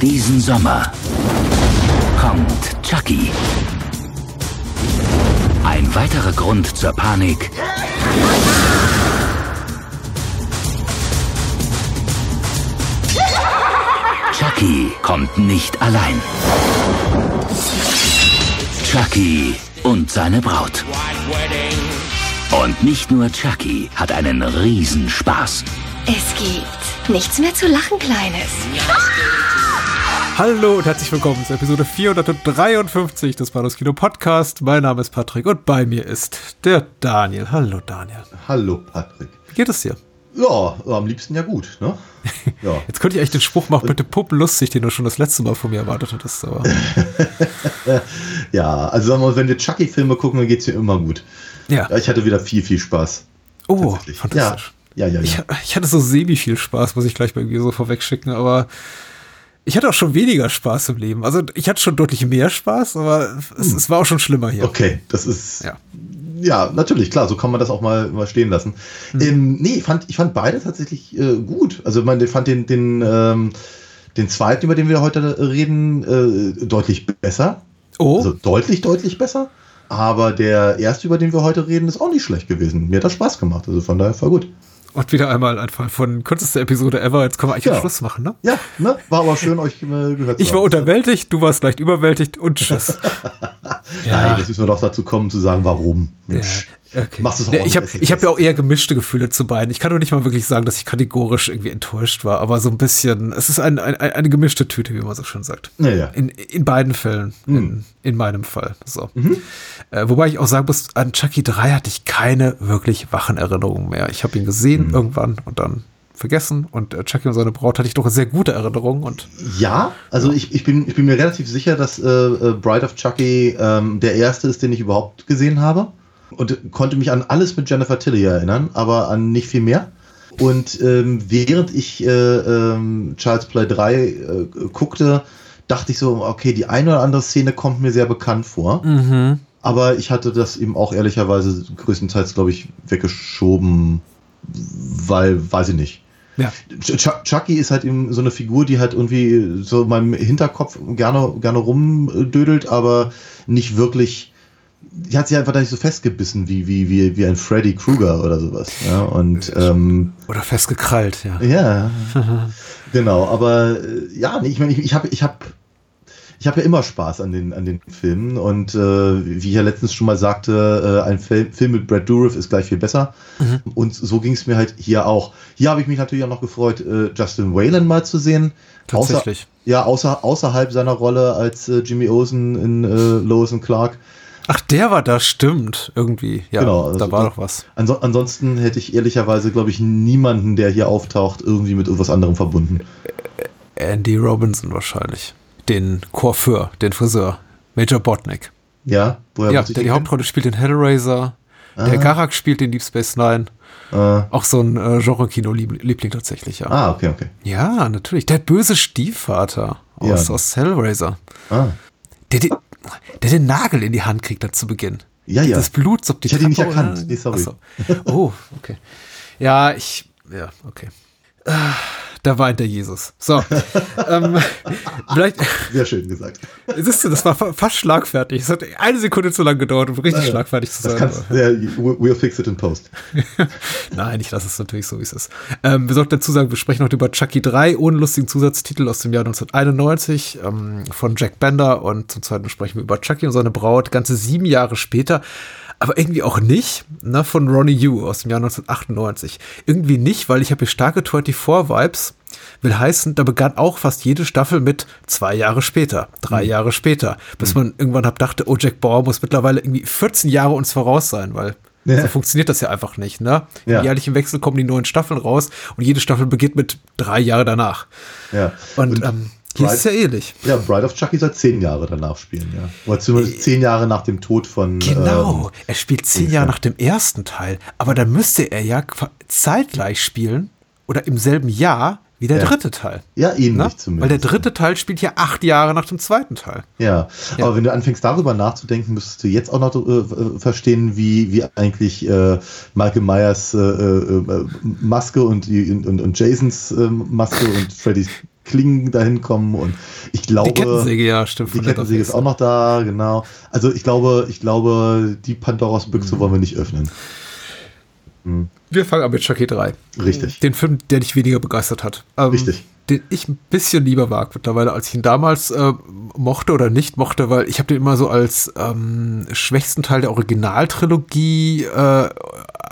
Diesen Sommer kommt Chucky. Ein weiterer Grund zur Panik. Chucky kommt nicht allein. Chucky und seine Braut. Und nicht nur Chucky hat einen Riesenspaß. Es gibt nichts mehr zu lachen, Kleines. Hallo und herzlich willkommen zur Episode 453 des Panos Kino Podcast. Mein Name ist Patrick und bei mir ist der Daniel. Hallo Daniel. Hallo Patrick. Wie geht es dir? Ja, am liebsten ja gut, ne? Ja. Jetzt könnte ich eigentlich den Spruch machen, bitte Puppen lustig, den du schon das letzte Mal von mir erwartet hattest. Aber. ja, also sagen wir mal, wenn wir Chucky-Filme gucken, dann geht es mir immer gut. Ja. Ich hatte wieder viel, viel Spaß. Oh, fantastisch. Ja, ja, ja. ja. Ich, ich, hatte so semi viel Spaß, muss ich gleich mal irgendwie so vorweg schicken, aber ich hatte auch schon weniger Spaß im Leben. Also ich hatte schon deutlich mehr Spaß, aber es, hm. es war auch schon schlimmer hier. Okay, das ist. Ja. Ja, natürlich, klar, so kann man das auch mal, mal stehen lassen. Mhm. Ähm, nee, fand, ich fand beide tatsächlich äh, gut. Also man fand den, den, ähm, den zweiten, über den wir heute reden, äh, deutlich besser. Oh. Also deutlich, deutlich besser. Aber der erste, über den wir heute reden, ist auch nicht schlecht gewesen. Mir hat das Spaß gemacht. Also von daher war gut. Und wieder einmal ein Fall von kürzester Episode ever. Jetzt können wir eigentlich ja. Schluss machen, ne? Ja, ne? War aber schön, euch äh, gehört zu Ich war unterwältigt, du warst leicht überwältigt und tschüss. ja. Nein, jetzt müssen wir doch dazu kommen, zu sagen, warum. Ja. Okay. Machst es auch ich habe ich hab ja auch eher gemischte Gefühle zu beiden. Ich kann doch nicht mal wirklich sagen, dass ich kategorisch irgendwie enttäuscht war, aber so ein bisschen, es ist ein, ein, eine gemischte Tüte, wie man so schön sagt. Ja, ja. In, in beiden Fällen, mhm. in, in meinem Fall. So. Mhm. Äh, wobei ich auch sagen muss, an Chucky 3 hatte ich keine wirklich wachen Erinnerungen mehr. Ich habe ihn gesehen mhm. irgendwann und dann vergessen und äh, Chucky und seine Braut hatte ich doch sehr gute Erinnerungen und ja, also ich, ich bin ich bin mir relativ sicher, dass äh, äh, Bride of Chucky ähm, der erste ist, den ich überhaupt gesehen habe und konnte mich an alles mit Jennifer Tilly erinnern, aber an nicht viel mehr. Und ähm, während ich äh, ähm, Child's Play 3 äh, guckte, dachte ich so, okay, die eine oder andere Szene kommt mir sehr bekannt vor. Mhm. Aber ich hatte das eben auch ehrlicherweise größtenteils, glaube ich, weggeschoben, weil, weiß ich nicht. Ja. Chucky ist halt eben so eine Figur, die halt irgendwie so in meinem Hinterkopf gerne, gerne rumdödelt, aber nicht wirklich die hat sich einfach da nicht so festgebissen wie, wie, wie, wie ein Freddy Krueger oder sowas. Ja, und, ähm, oder festgekrallt, ja. Ja, genau. Aber äh, ja, ich meine, ich, ich habe ich hab, ich hab ja immer Spaß an den, an den Filmen und äh, wie ich ja letztens schon mal sagte, äh, ein Film, Film mit Brad Dourif ist gleich viel besser. Mhm. Und so ging es mir halt hier auch. Hier habe ich mich natürlich auch noch gefreut, äh, Justin Whalen mal zu sehen. Tatsächlich. Außer, ja, außer, außerhalb seiner Rolle als äh, Jimmy Olsen in äh, Lois and Clark. Ach, der war da, stimmt, irgendwie. Ja, genau, also da war doch was. Anso ansonsten hätte ich ehrlicherweise, glaube ich, niemanden, der hier auftaucht, irgendwie mit irgendwas anderem verbunden. Andy Robinson wahrscheinlich. Den Coiffeur, den Friseur. Major Botnick. Ja, woher Ja, der die Hauptrolle spielt in Hellraiser. Ah. Der Garak spielt in Deep Space Nine. Ah. Auch so ein äh, Genre-Kino-Liebling tatsächlich, ja. Ah, okay, okay. Ja, natürlich. Der böse Stiefvater aus, ja. aus Hellraiser. Ah. Der, der, der den Nagel in die Hand kriegt dann zu Beginn. Ja, ja. Das Blut so die Ich hatte ihn nicht erkannt. Nee, sorry. So. Oh, okay. Ja, ich, ja, okay. Da weint der Jesus. So. ähm, vielleicht, Sehr schön gesagt. Siehst du, das war fast schlagfertig. Es hat eine Sekunde zu lang gedauert, um richtig ja, schlagfertig zu sein. Das kannst, ja, we'll fix it in post. Nein, ich lasse es natürlich so, wie es ist. Ähm, wir sollten dazu sagen, wir sprechen heute über Chucky 3 ohne lustigen Zusatztitel aus dem Jahr 1991 ähm, von Jack Bender und zum zweiten sprechen wir über Chucky und seine Braut ganze sieben Jahre später aber irgendwie auch nicht, ne, von Ronnie Yu aus dem Jahr 1998. Irgendwie nicht, weil ich habe hier starke 24-Vibes, will heißen, da begann auch fast jede Staffel mit zwei Jahre später, drei mhm. Jahre später, bis mhm. man irgendwann hab dachte, oh, Jack Bauer muss mittlerweile irgendwie 14 Jahre uns voraus sein, weil Ja. So funktioniert das ja einfach nicht, ne? Ja. Jährlich im Wechsel kommen die neuen Staffeln raus und jede Staffel beginnt mit drei Jahre danach. Ja. Und, und ähm, Bride, ist ja ähnlich. Ja, Bride of Chucky soll zehn Jahre danach spielen, ja. Oder zumindest zehn Jahre nach dem Tod von. Genau, ähm, er spielt zehn Jahre nach dem ersten Teil. Aber dann müsste er ja zeitgleich spielen oder im selben Jahr wie der ja. dritte Teil. Ja, ähnlich zumindest. Weil der dritte Teil spielt ja acht Jahre nach dem zweiten Teil. Ja, ja. aber wenn du anfängst darüber nachzudenken, müsstest du jetzt auch noch äh, verstehen, wie, wie eigentlich äh, Michael Myers äh, äh Maske und, und, und Jasons äh, Maske und Freddys Klingen dahin kommen und ich glaube. Die Kettensäge, ja, stimmt. Die Kettensäge ist auch noch da, genau. Also ich glaube, ich glaube, die Pandoras Büchse mhm. wollen wir nicht öffnen. Mhm. Wir fangen an mit Chucky 3. Richtig. Den Film, der dich weniger begeistert hat. Ähm, Richtig. Den ich ein bisschen lieber mag mittlerweile, als ich ihn damals äh, mochte oder nicht mochte, weil ich habe den immer so als ähm, schwächsten Teil der Originaltrilogie äh,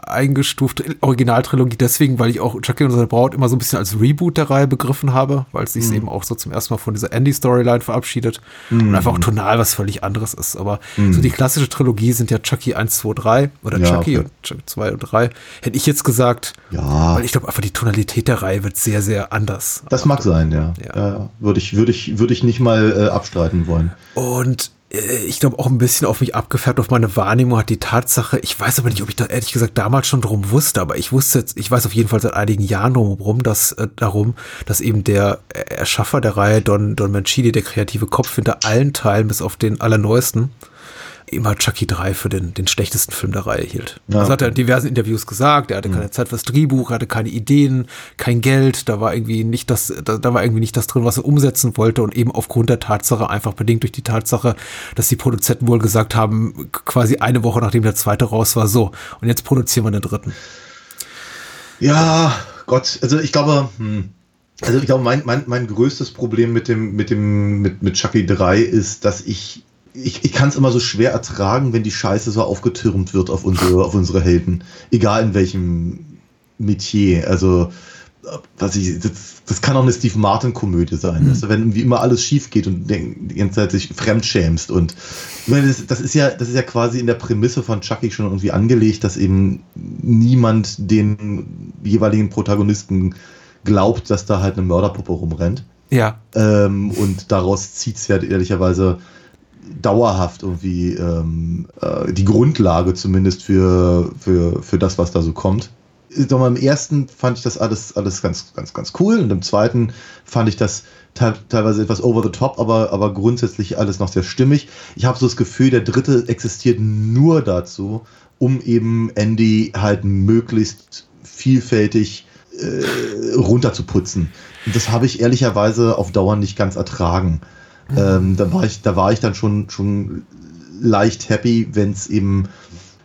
eingestuft, Originaltrilogie deswegen, weil ich auch Chucky und seine Braut immer so ein bisschen als Reboot der Reihe begriffen habe, weil es sich mhm. eben auch so zum ersten Mal von dieser Andy-Storyline verabschiedet mhm. und einfach auch tonal was völlig anderes ist. Aber mhm. so die klassische Trilogie sind ja Chucky 1, 2, 3 oder ja, Chucky okay. und Chucky 2 und 3. Hätte ich jetzt gesagt, ja. weil ich glaube einfach die Tonalität der Reihe wird sehr, sehr anders. Das mag sein, ja. ja. Würde ich, würde ich, würde ich nicht mal äh, abstreiten wollen. Und äh, ich glaube, auch ein bisschen auf mich abgefärbt, auf meine Wahrnehmung hat die Tatsache, ich weiß aber nicht, ob ich da ehrlich gesagt damals schon drum wusste, aber ich wusste jetzt, ich weiß auf jeden Fall seit einigen Jahren drum, dass, äh, darum, dass eben der Erschaffer der Reihe, Don, Don Mancini, der kreative Kopf hinter allen Teilen, bis auf den allerneuesten, immer Chucky 3 für den, den schlechtesten Film der Reihe hielt. Ja. Das hat er in diversen Interviews gesagt. Er hatte keine mhm. Zeit fürs Drehbuch, er hatte keine Ideen, kein Geld. Da war irgendwie nicht das, da, da war irgendwie nicht das drin, was er umsetzen wollte. Und eben aufgrund der Tatsache, einfach bedingt durch die Tatsache, dass die Produzenten wohl gesagt haben, quasi eine Woche nachdem der zweite raus war, so. Und jetzt produzieren wir den dritten. Ja, Gott, also ich glaube, hm. Also ich glaube, mein, mein, mein größtes Problem mit dem, mit dem, mit, mit Chucky 3 ist, dass ich ich, ich kann es immer so schwer ertragen, wenn die Scheiße so aufgetürmt wird auf unsere, auf unsere Helden. Egal in welchem Metier. Also, was ich, das, das kann auch eine Steve Martin-Komödie sein. Mhm. Also, wenn wie immer alles schief geht und die ganze Zeit sich fremdschämst. Und das, das, ist ja, das ist ja quasi in der Prämisse von Chucky schon irgendwie angelegt, dass eben niemand den jeweiligen Protagonisten glaubt, dass da halt eine Mörderpuppe rumrennt. Ja. Ähm, und daraus zieht es ja ehrlicherweise dauerhaft irgendwie ähm, äh, die Grundlage zumindest für, für, für das, was da so kommt. Sag mal, Im ersten fand ich das alles, alles ganz, ganz, ganz cool und im zweiten fand ich das te teilweise etwas over the top, aber, aber grundsätzlich alles noch sehr stimmig. Ich habe so das Gefühl, der dritte existiert nur dazu, um eben Andy halt möglichst vielfältig äh, runterzuputzen. Und das habe ich ehrlicherweise auf Dauer nicht ganz ertragen. Ähm, da war ich, da war ich dann schon, schon leicht happy, wenn es eben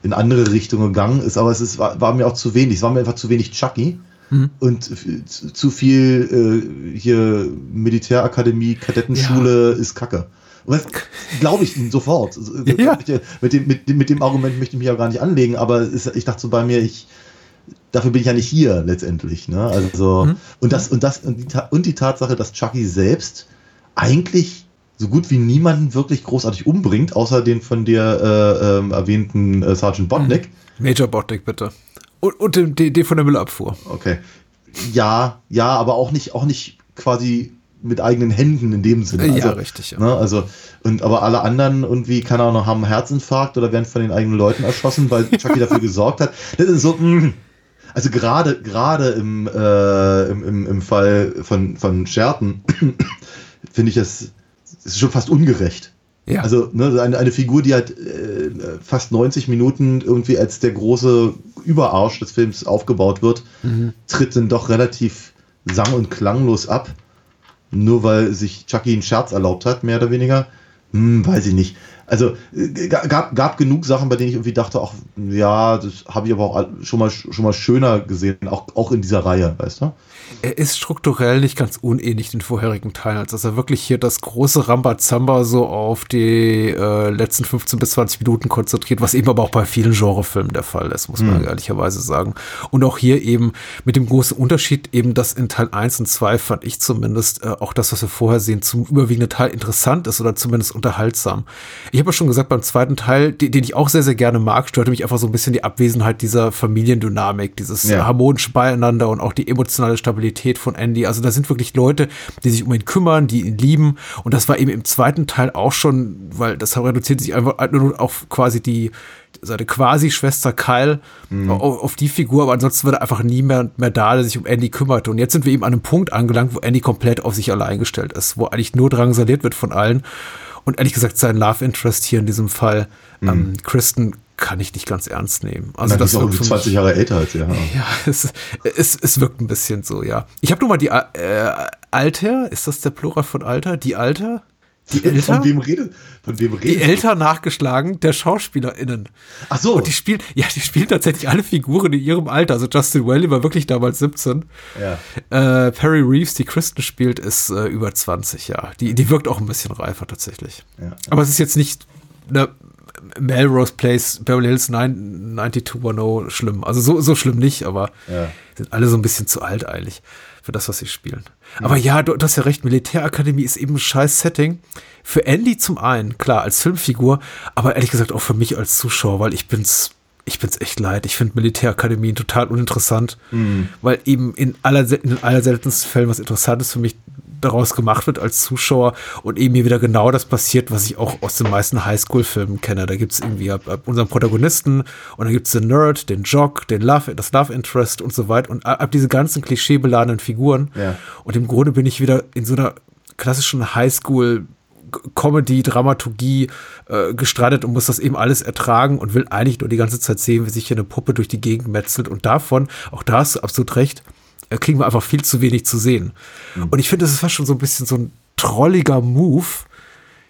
in andere Richtungen gegangen ist, aber es ist, war, war, mir auch zu wenig. Es war mir einfach zu wenig Chucky mhm. und zu, viel äh, hier Militärakademie, Kadettenschule ja. ist Kacke. Glaube ich Ihnen sofort. Ja. Mit, dem, mit, mit dem Argument möchte ich mich ja gar nicht anlegen, aber ist, ich dachte so bei mir, ich, dafür bin ich ja nicht hier letztendlich. Ne? Also, mhm. und das, und das, und die, und die Tatsache, dass Chucky selbst eigentlich so gut wie niemanden wirklich großartig umbringt, außer den von dir äh, ähm, erwähnten äh, Sergeant Botnick. Mhm. Major Botnick, bitte. Und, und den, den, den von der Müllabfuhr. Okay. Ja, ja, aber auch nicht, auch nicht quasi mit eigenen Händen in dem Sinne. Also, ja, richtig. Ja. Ne, also, und, aber alle anderen irgendwie, keine Ahnung, haben einen Herzinfarkt oder werden von den eigenen Leuten erschossen, weil Chucky dafür gesorgt hat. Das ist so, mh. Mm. Also gerade, gerade im, äh, im, im, im Fall von, von Scherten finde ich es ist schon fast ungerecht. Ja. Also ne, eine, eine Figur, die halt äh, fast 90 Minuten irgendwie als der große Überarsch des Films aufgebaut wird, mhm. tritt dann doch relativ sang- und klanglos ab. Nur weil sich Chucky einen Scherz erlaubt hat, mehr oder weniger. Hm, weiß ich nicht. Also äh, gab, gab genug Sachen, bei denen ich irgendwie dachte, ach ja, das habe ich aber auch schon mal, schon mal schöner gesehen, auch, auch in dieser Reihe, weißt du? er ist strukturell nicht ganz unähnlich den vorherigen Teilen, als dass er wirklich hier das große Rambazamba so auf die äh, letzten 15 bis 20 Minuten konzentriert, was eben aber auch bei vielen Genrefilmen der Fall ist, muss man mhm. ehrlicherweise sagen. Und auch hier eben mit dem großen Unterschied eben, dass in Teil 1 und 2 fand ich zumindest äh, auch das, was wir vorher sehen, zum überwiegenden Teil interessant ist oder zumindest unterhaltsam. Ich habe ja schon gesagt, beim zweiten Teil, den, den, ich auch sehr, sehr gerne mag, störte mich einfach so ein bisschen die Abwesenheit dieser Familiendynamik, dieses ja. harmonische Beieinander und auch die emotionale Stabilität von Andy. Also da sind wirklich Leute, die sich um ihn kümmern, die ihn lieben. Und das war eben im zweiten Teil auch schon, weil das reduziert sich einfach nur auf quasi die, seine Quasi-Schwester Kyle mhm. auf, die Figur, aber ansonsten wird er einfach nie mehr, mehr da, der sich um Andy kümmert. Und jetzt sind wir eben an einem Punkt angelangt, wo Andy komplett auf sich allein gestellt ist, wo eigentlich nur drangsaliert wird von allen. Und ehrlich gesagt, sein Love Interest hier in diesem Fall, mhm. ähm, Kristen, kann ich nicht ganz ernst nehmen. Also das ist auch 20 Jahre älter als er. Ja, es, es, es wirkt ein bisschen so, ja. Ich habe nur mal die äh, Alter, ist das der Plural von Alter? Die Alter? Die Eltern? Von wem redet? Von wem redet? Die Eltern nachgeschlagen der SchauspielerInnen. Ach so. Und die spielen, ja, die spielen tatsächlich alle Figuren in ihrem Alter. Also Justin Welly war wirklich damals 17. Ja. Äh, Perry Reeves, die Kristen spielt, ist äh, über 20, ja. Die, die wirkt auch ein bisschen reifer tatsächlich. Ja. Aber es ist jetzt nicht eine Melrose Place, Beverly Hills 90210 schlimm. Also so, so schlimm nicht, aber ja. sind alle so ein bisschen zu alt eigentlich für das, was sie spielen. Mhm. Aber ja, du, du, hast ja recht, Militärakademie ist eben ein scheiß Setting. Für Andy zum einen, klar, als Filmfigur, aber ehrlich gesagt auch für mich als Zuschauer, weil ich bin's, ich bin's echt leid. Ich finde Militärakademien total uninteressant, mhm. weil eben in aller, in den allerseltensten Fällen was Interessantes für mich daraus gemacht wird als Zuschauer und eben hier wieder genau das passiert, was ich auch aus den meisten Highschool-Filmen kenne. Da gibt es irgendwie ab, ab unseren Protagonisten und dann gibt es den Nerd, den Jock, den Love, das Love Interest und so weiter und ab, ab diese ganzen klischeebeladenen Figuren. Ja. Und im Grunde bin ich wieder in so einer klassischen Highschool- Comedy, Dramaturgie äh, gestrandet und muss das eben alles ertragen und will eigentlich nur die ganze Zeit sehen, wie sich hier eine Puppe durch die Gegend metzelt. Und davon, auch da hast du absolut recht, kriegen wir einfach viel zu wenig zu sehen. Mhm. Und ich finde, das ist fast schon so ein bisschen so ein trolliger Move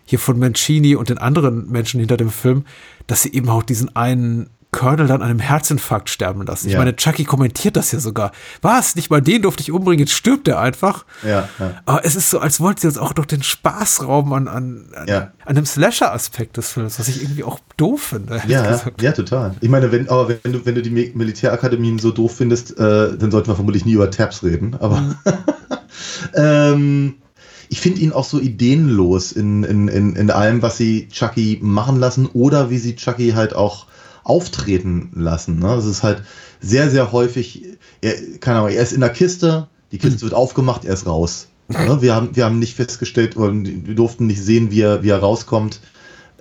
hier von Mancini und den anderen Menschen hinter dem Film, dass sie eben auch diesen einen Colonel dann an einem Herzinfarkt sterben lassen. Ja. Ich meine, Chucky kommentiert das ja sogar. Was? Nicht mal den durfte ich umbringen, jetzt stirbt er einfach. Ja, ja. Aber es ist so, als wollte sie uns auch noch den Spaß rauben an, an, an, an dem Slasher-Aspekt des Films, was ich irgendwie auch doof finde. Ja, ja, total. Ich meine, wenn, aber wenn du, wenn du die Militärakademien so doof findest, äh, dann sollten wir vermutlich nie über Tabs reden. Aber mhm. ähm, ich finde ihn auch so ideenlos in, in, in, in allem, was sie Chucky machen lassen oder wie sie Chucky halt auch auftreten lassen. Ne? Das ist halt sehr, sehr häufig, er, keine Ahnung, er ist in der Kiste, die Kiste mhm. wird aufgemacht, er ist raus. Ne? Wir, haben, wir haben nicht festgestellt, wir durften nicht sehen, wie er, wie er rauskommt.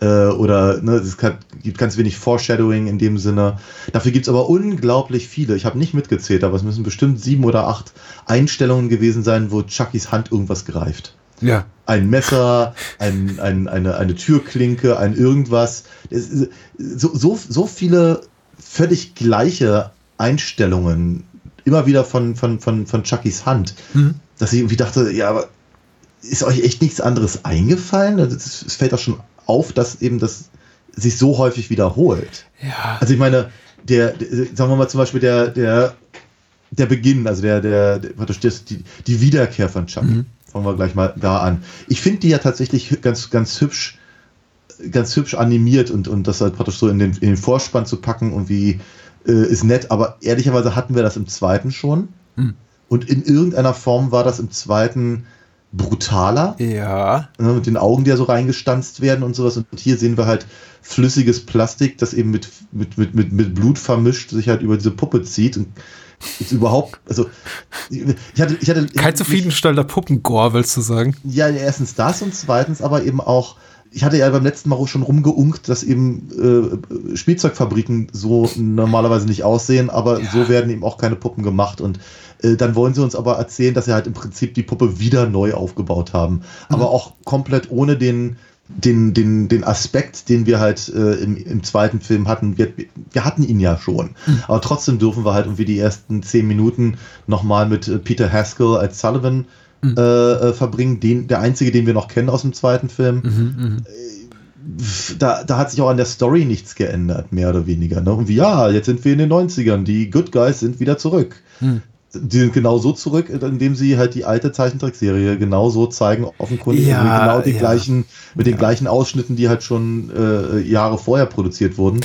Äh, oder ne, es gibt ganz wenig Foreshadowing in dem Sinne. Dafür gibt es aber unglaublich viele. Ich habe nicht mitgezählt, aber es müssen bestimmt sieben oder acht Einstellungen gewesen sein, wo Chuckys Hand irgendwas greift. Ja. Ein Messer, ein, ein, eine, eine Türklinke, ein irgendwas. So, so, so viele völlig gleiche Einstellungen immer wieder von, von, von, von Chuckys Hand, mhm. dass ich irgendwie dachte, ja, aber ist euch echt nichts anderes eingefallen? Es fällt auch schon auf, dass eben das sich so häufig wiederholt. Ja. Also ich meine, der, der sagen wir mal zum Beispiel der, der, der Beginn, also der, der, der die, die Wiederkehr von Chucky. Mhm. Fangen wir gleich mal da an. Ich finde die ja tatsächlich ganz, ganz hübsch, ganz hübsch animiert und, und das halt praktisch so in den, in den Vorspann zu packen und wie äh, ist nett, aber ehrlicherweise hatten wir das im zweiten schon. Hm. Und in irgendeiner Form war das im zweiten brutaler. Ja. Ne, mit den Augen, die ja so reingestanzt werden und sowas. Und hier sehen wir halt flüssiges Plastik, das eben mit, mit, mit, mit, mit Blut vermischt sich halt über diese Puppe zieht. Und ist überhaupt, also ich hatte, ich hatte kein zufriedenstellender Puppengor, willst du sagen? Ja, erstens das und zweitens aber eben auch, ich hatte ja beim letzten Mal auch schon rumgeunkt, dass eben äh, Spielzeugfabriken so normalerweise nicht aussehen, aber ja. so werden eben auch keine Puppen gemacht und äh, dann wollen sie uns aber erzählen, dass sie halt im Prinzip die Puppe wieder neu aufgebaut haben, mhm. aber auch komplett ohne den den, den, den Aspekt, den wir halt äh, im, im zweiten Film hatten, wir, wir hatten ihn ja schon. Mhm. Aber trotzdem dürfen wir halt irgendwie die ersten zehn Minuten nochmal mit äh, Peter Haskell als Sullivan mhm. äh, äh, verbringen. Den, der einzige, den wir noch kennen aus dem zweiten Film. Mhm, mhm. Äh, da, da hat sich auch an der Story nichts geändert, mehr oder weniger. Ne? Und wie, ja, jetzt sind wir in den 90ern, die Good Guys sind wieder zurück. Mhm die sind genau so zurück, indem sie halt die alte Zeichentrickserie genau so zeigen, offenkundig ja, genau die ja. gleichen, mit den gleichen Ausschnitten, die halt schon äh, Jahre vorher produziert wurden.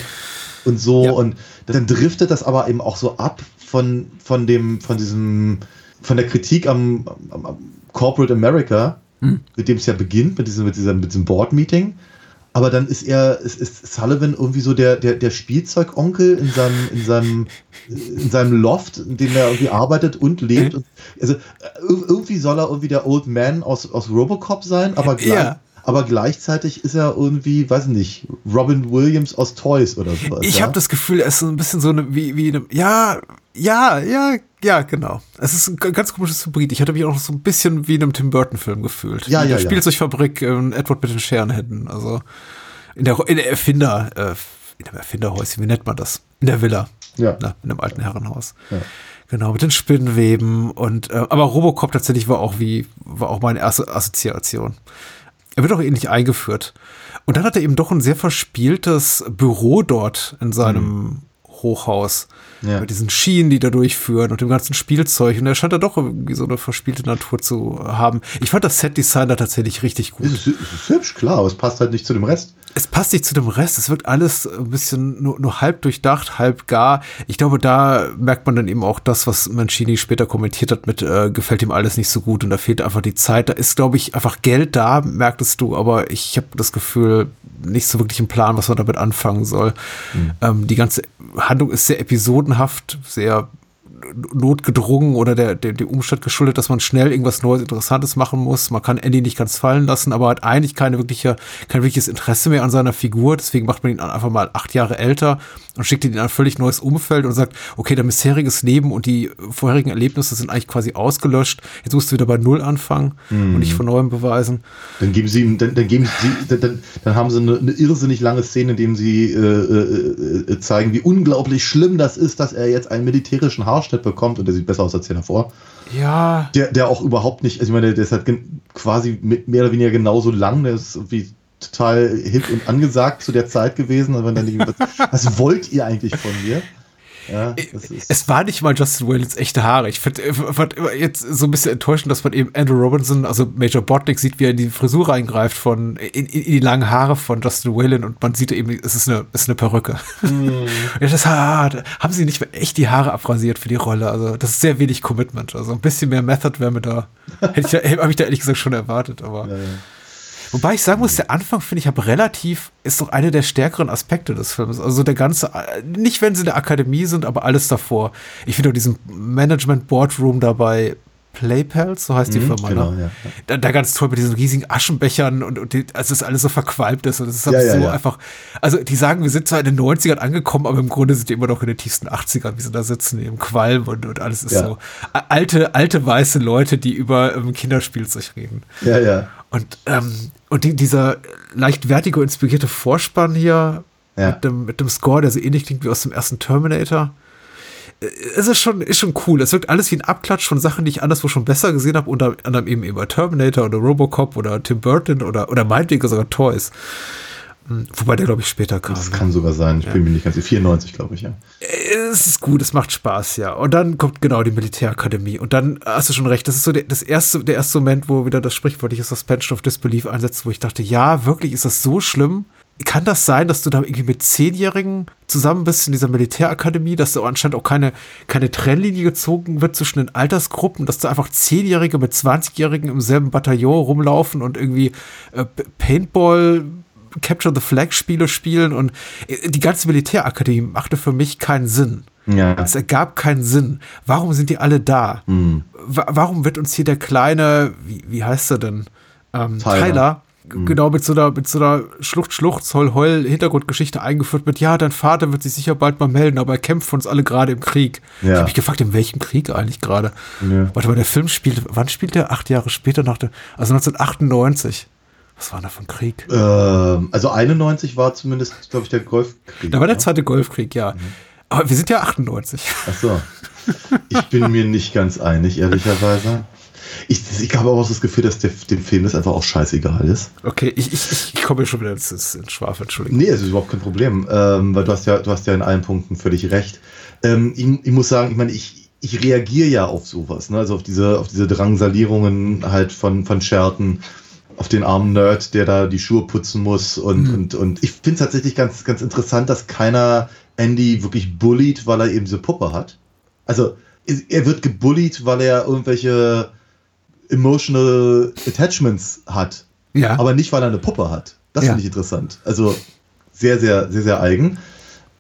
Und so, ja. und dann driftet das aber eben auch so ab von, von dem, von diesem, von der Kritik am, am, am Corporate America, hm. mit dem es ja beginnt, mit diesem, mit diesem, mit diesem Board-Meeting aber dann ist er, ist, ist Sullivan irgendwie so der, der, der Spielzeugonkel in seinem, in seinem, in seinem Loft, in dem er irgendwie arbeitet und lebt. Und, also irgendwie soll er irgendwie der Old Man aus, aus Robocop sein, aber gleich, Ja. aber gleichzeitig ist er irgendwie, weiß nicht, Robin Williams aus Toys oder sowas. Ich ja? habe das Gefühl, er ist so ein bisschen so eine, wie, wie eine, ja, ja, ja, ja, genau. Es ist ein ganz komisches Hybrid. Ich hatte mich auch noch so ein bisschen wie in einem Tim Burton-Film gefühlt. Ja, in ja, ja. Spielzeugfabrik ähm, Edward mit den Scherenhänden. Also in der, in der Erfinder, äh, in dem Erfinderhäuschen, wie nennt man das? In der Villa. Ja. Na, in einem alten Herrenhaus. Ja. Genau, mit den Spinnweben und äh, aber Robocop tatsächlich war auch wie, war auch meine erste Assoziation. Er wird auch ähnlich eingeführt. Und dann hat er eben doch ein sehr verspieltes Büro dort in seinem Hochhaus. Ja. Mit diesen Schienen, die da durchführen und dem ganzen Spielzeug. Und er scheint da doch irgendwie so eine verspielte Natur zu haben. Ich fand das Set-Design da tatsächlich richtig gut. Es ist, es ist hübsch, klar, aber es passt halt nicht zu dem Rest. Es passt nicht zu dem Rest. Es wirkt alles ein bisschen nur, nur halb durchdacht, halb gar. Ich glaube, da merkt man dann eben auch das, was Mancini später kommentiert hat mit, äh, gefällt ihm alles nicht so gut und da fehlt einfach die Zeit. Da ist, glaube ich, einfach Geld da, merktest du, aber ich habe das Gefühl, nicht so wirklich ein Plan, was man damit anfangen soll. Ähm, die ganze Handlung ist sehr episodenhaft, sehr notgedrungen oder der, der, der Umstand geschuldet, dass man schnell irgendwas Neues, Interessantes machen muss. Man kann Andy nicht ganz fallen lassen, aber hat eigentlich keine wirkliche, kein wirkliches Interesse mehr an seiner Figur. Deswegen macht man ihn einfach mal acht Jahre älter und schickt ihn in ein völlig neues Umfeld und sagt, okay, dein bisheriges Leben und die vorherigen Erlebnisse sind eigentlich quasi ausgelöscht. Jetzt musst du wieder bei Null anfangen und nicht von neuem beweisen. Dann geben sie ihm, dann, dann geben sie, dann, dann, dann haben sie eine, eine irrsinnig lange Szene, in dem sie äh, äh, äh, zeigen, wie unglaublich schlimm das ist, dass er jetzt einen militärischen Haarschnitt bekommt und der sieht besser aus als der davor. Ja, Der, der auch überhaupt nicht, also ich meine, der ist halt quasi mit mehr oder weniger genauso lang, der ist irgendwie total hip und angesagt zu der Zeit gewesen. Und dann was, was wollt ihr eigentlich von mir? Ja, ist, es war nicht mal Justin Whalens echte Haare. Ich äh, fand immer jetzt so ein bisschen enttäuschend, dass man eben Andrew Robinson, also Major Botnick, sieht, wie er in die Frisur reingreift von, in, in, die langen Haare von Justin Whalen und man sieht eben, es ist eine, es ist eine Perücke. ja, das da haben sie nicht echt die Haare abrasiert für die Rolle. Also, das ist sehr wenig Commitment. Also, ein bisschen mehr Method wäre mir da, hätte ich, da- habe ich da ehrlich gesagt schon erwartet, aber. ja, ja. Wobei ich sagen muss, der Anfang finde ich habe relativ, ist doch einer der stärkeren Aspekte des Films. Also der ganze, äh, nicht wenn sie in der Akademie sind, aber alles davor. Ich finde auch diesen Management Boardroom dabei, Playpals, so heißt die Mhm, Firma, genau, ne? ja, ja. Da, da ganz toll mit diesen riesigen Aschenbechern und, und die, also es alles so verqualmt ist und es ist Ja, so einfach, also die sagen, wir sind zwar in den 90ern angekommen, aber im Grunde sind die immer noch in den tiefsten 80ern, wie sie da sitzen, im Qualm und, und alles ist so. Alte, alte weiße Leute, die über ähm, Kinderspielzeug reden. ja, ja. Und, ähm, und die, dieser leicht vertigo inspirierte Vorspann hier Ja. mit, dem, mit dem Score, der so ähnlich klingt wie aus dem ersten Terminator. äh, Es ist schon, ist schon cool. Es wirkt alles wie ein Abklatsch von Sachen, die ich anderswo schon besser gesehen habe, unter anderem eben über Terminator oder Robocop oder Tim Burton oder, oder meinetwegen sogar Toys. Wobei der, glaube ich, später kam. Das ne? kann sogar sein. Ich bin mir nicht ganz sicher. 94, glaube ich, ja. es ist gut, es macht Spaß, ja. Und dann kommt genau die Militärakademie. Und dann hast du schon recht, das ist so der, das erste, der erste Moment, wo wieder das sprichwörtliche Suspension of Disbelief einsetzt, wo ich dachte, ja, wirklich, ist das so schlimm? Kann das sein, dass du da irgendwie mit Zehnjährigen zusammen bist in dieser Militärakademie, dass da anscheinend auch keine, keine Trennlinie gezogen wird zwischen den Altersgruppen, dass da einfach Zehnjährige mit 20-Jährigen im selben Bataillon rumlaufen und irgendwie äh, Paintball Capture the Flag Spiele spielen und äh, die ganze Militärakademie machte für mich keinen Sinn. Ja. Es ergab keinen Sinn. Warum sind die alle da? Mhm. Wa warum wird uns hier der kleine, wie, wie heißt er denn? Ähm, Tyler. Tyler, g- genau mit so einer, mit so einer Schlucht, Schlucht, Zoll, Heul Hintergrundgeschichte eingeführt mit, ja, dein Vater wird sich sicher bald mal melden, aber er kämpft für uns alle gerade im Krieg. Ja. Ich habe mich gefragt, in welchem Krieg eigentlich gerade? Ja. Warte mal, der Film spielt, wann spielt der? Acht Jahre später nach der, also 1998. Was war da für ein Krieg? Ähm, also 91 war zumindest, glaube ich, der Golfkrieg. Da war der zweite Golfkrieg, ja. Aber wir sind ja 98. Ach so. Ich bin mir nicht ganz einig, ehrlicherweise. Ich, ich habe aber auch das Gefühl, dass der, dem Film das einfach auch scheißegal ist. Okay, ich, ich, ich, komme schon wieder ins, ins, ins Schwafel, Entschuldigung. Nee, es ist überhaupt kein Problem, ähm, weil du hast ja, du hast ja in allen Punkten völlig recht. Ähm, ich, ich muss sagen, ich meine, ich, ich reagiere ja auf sowas, ne? also auf diese, auf diese Drangsalierungen halt von, von Scherten, auf den armen Nerd, der da die Schuhe putzen muss und, und, und ich finde es tatsächlich ganz, ganz interessant, dass keiner Andy wirklich bullied, weil er eben diese Puppe hat. Also er wird gebullied, weil er irgendwelche emotional attachments hat, Ja. aber nicht, weil er eine Puppe hat. Das ja. finde ich interessant. Also sehr, sehr, sehr, sehr eigen.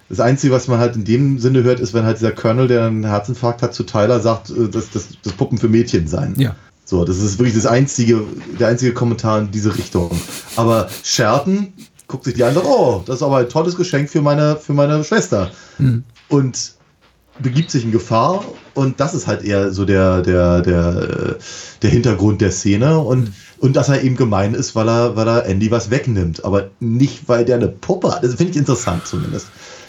Das Einzige, was man halt in dem Sinne hört, ist, wenn halt dieser Colonel, der einen Herzinfarkt hat, zu Tyler sagt, äh, dass das, das Puppen für Mädchen seien. Ja. So, das ist wirklich das einzige, der einzige Kommentar in diese Richtung. Aber Scherten guckt sich die an und sagt, oh, das ist aber ein tolles Geschenk für meine, für meine Schwester. Mhm. Und begibt sich in Gefahr und das ist halt eher so der, der, der, der Hintergrund der Szene und, und dass er eben gemein ist, weil er, weil er Andy was wegnimmt, aber nicht, weil der eine Puppe hat. Das finde ich interessant zumindest.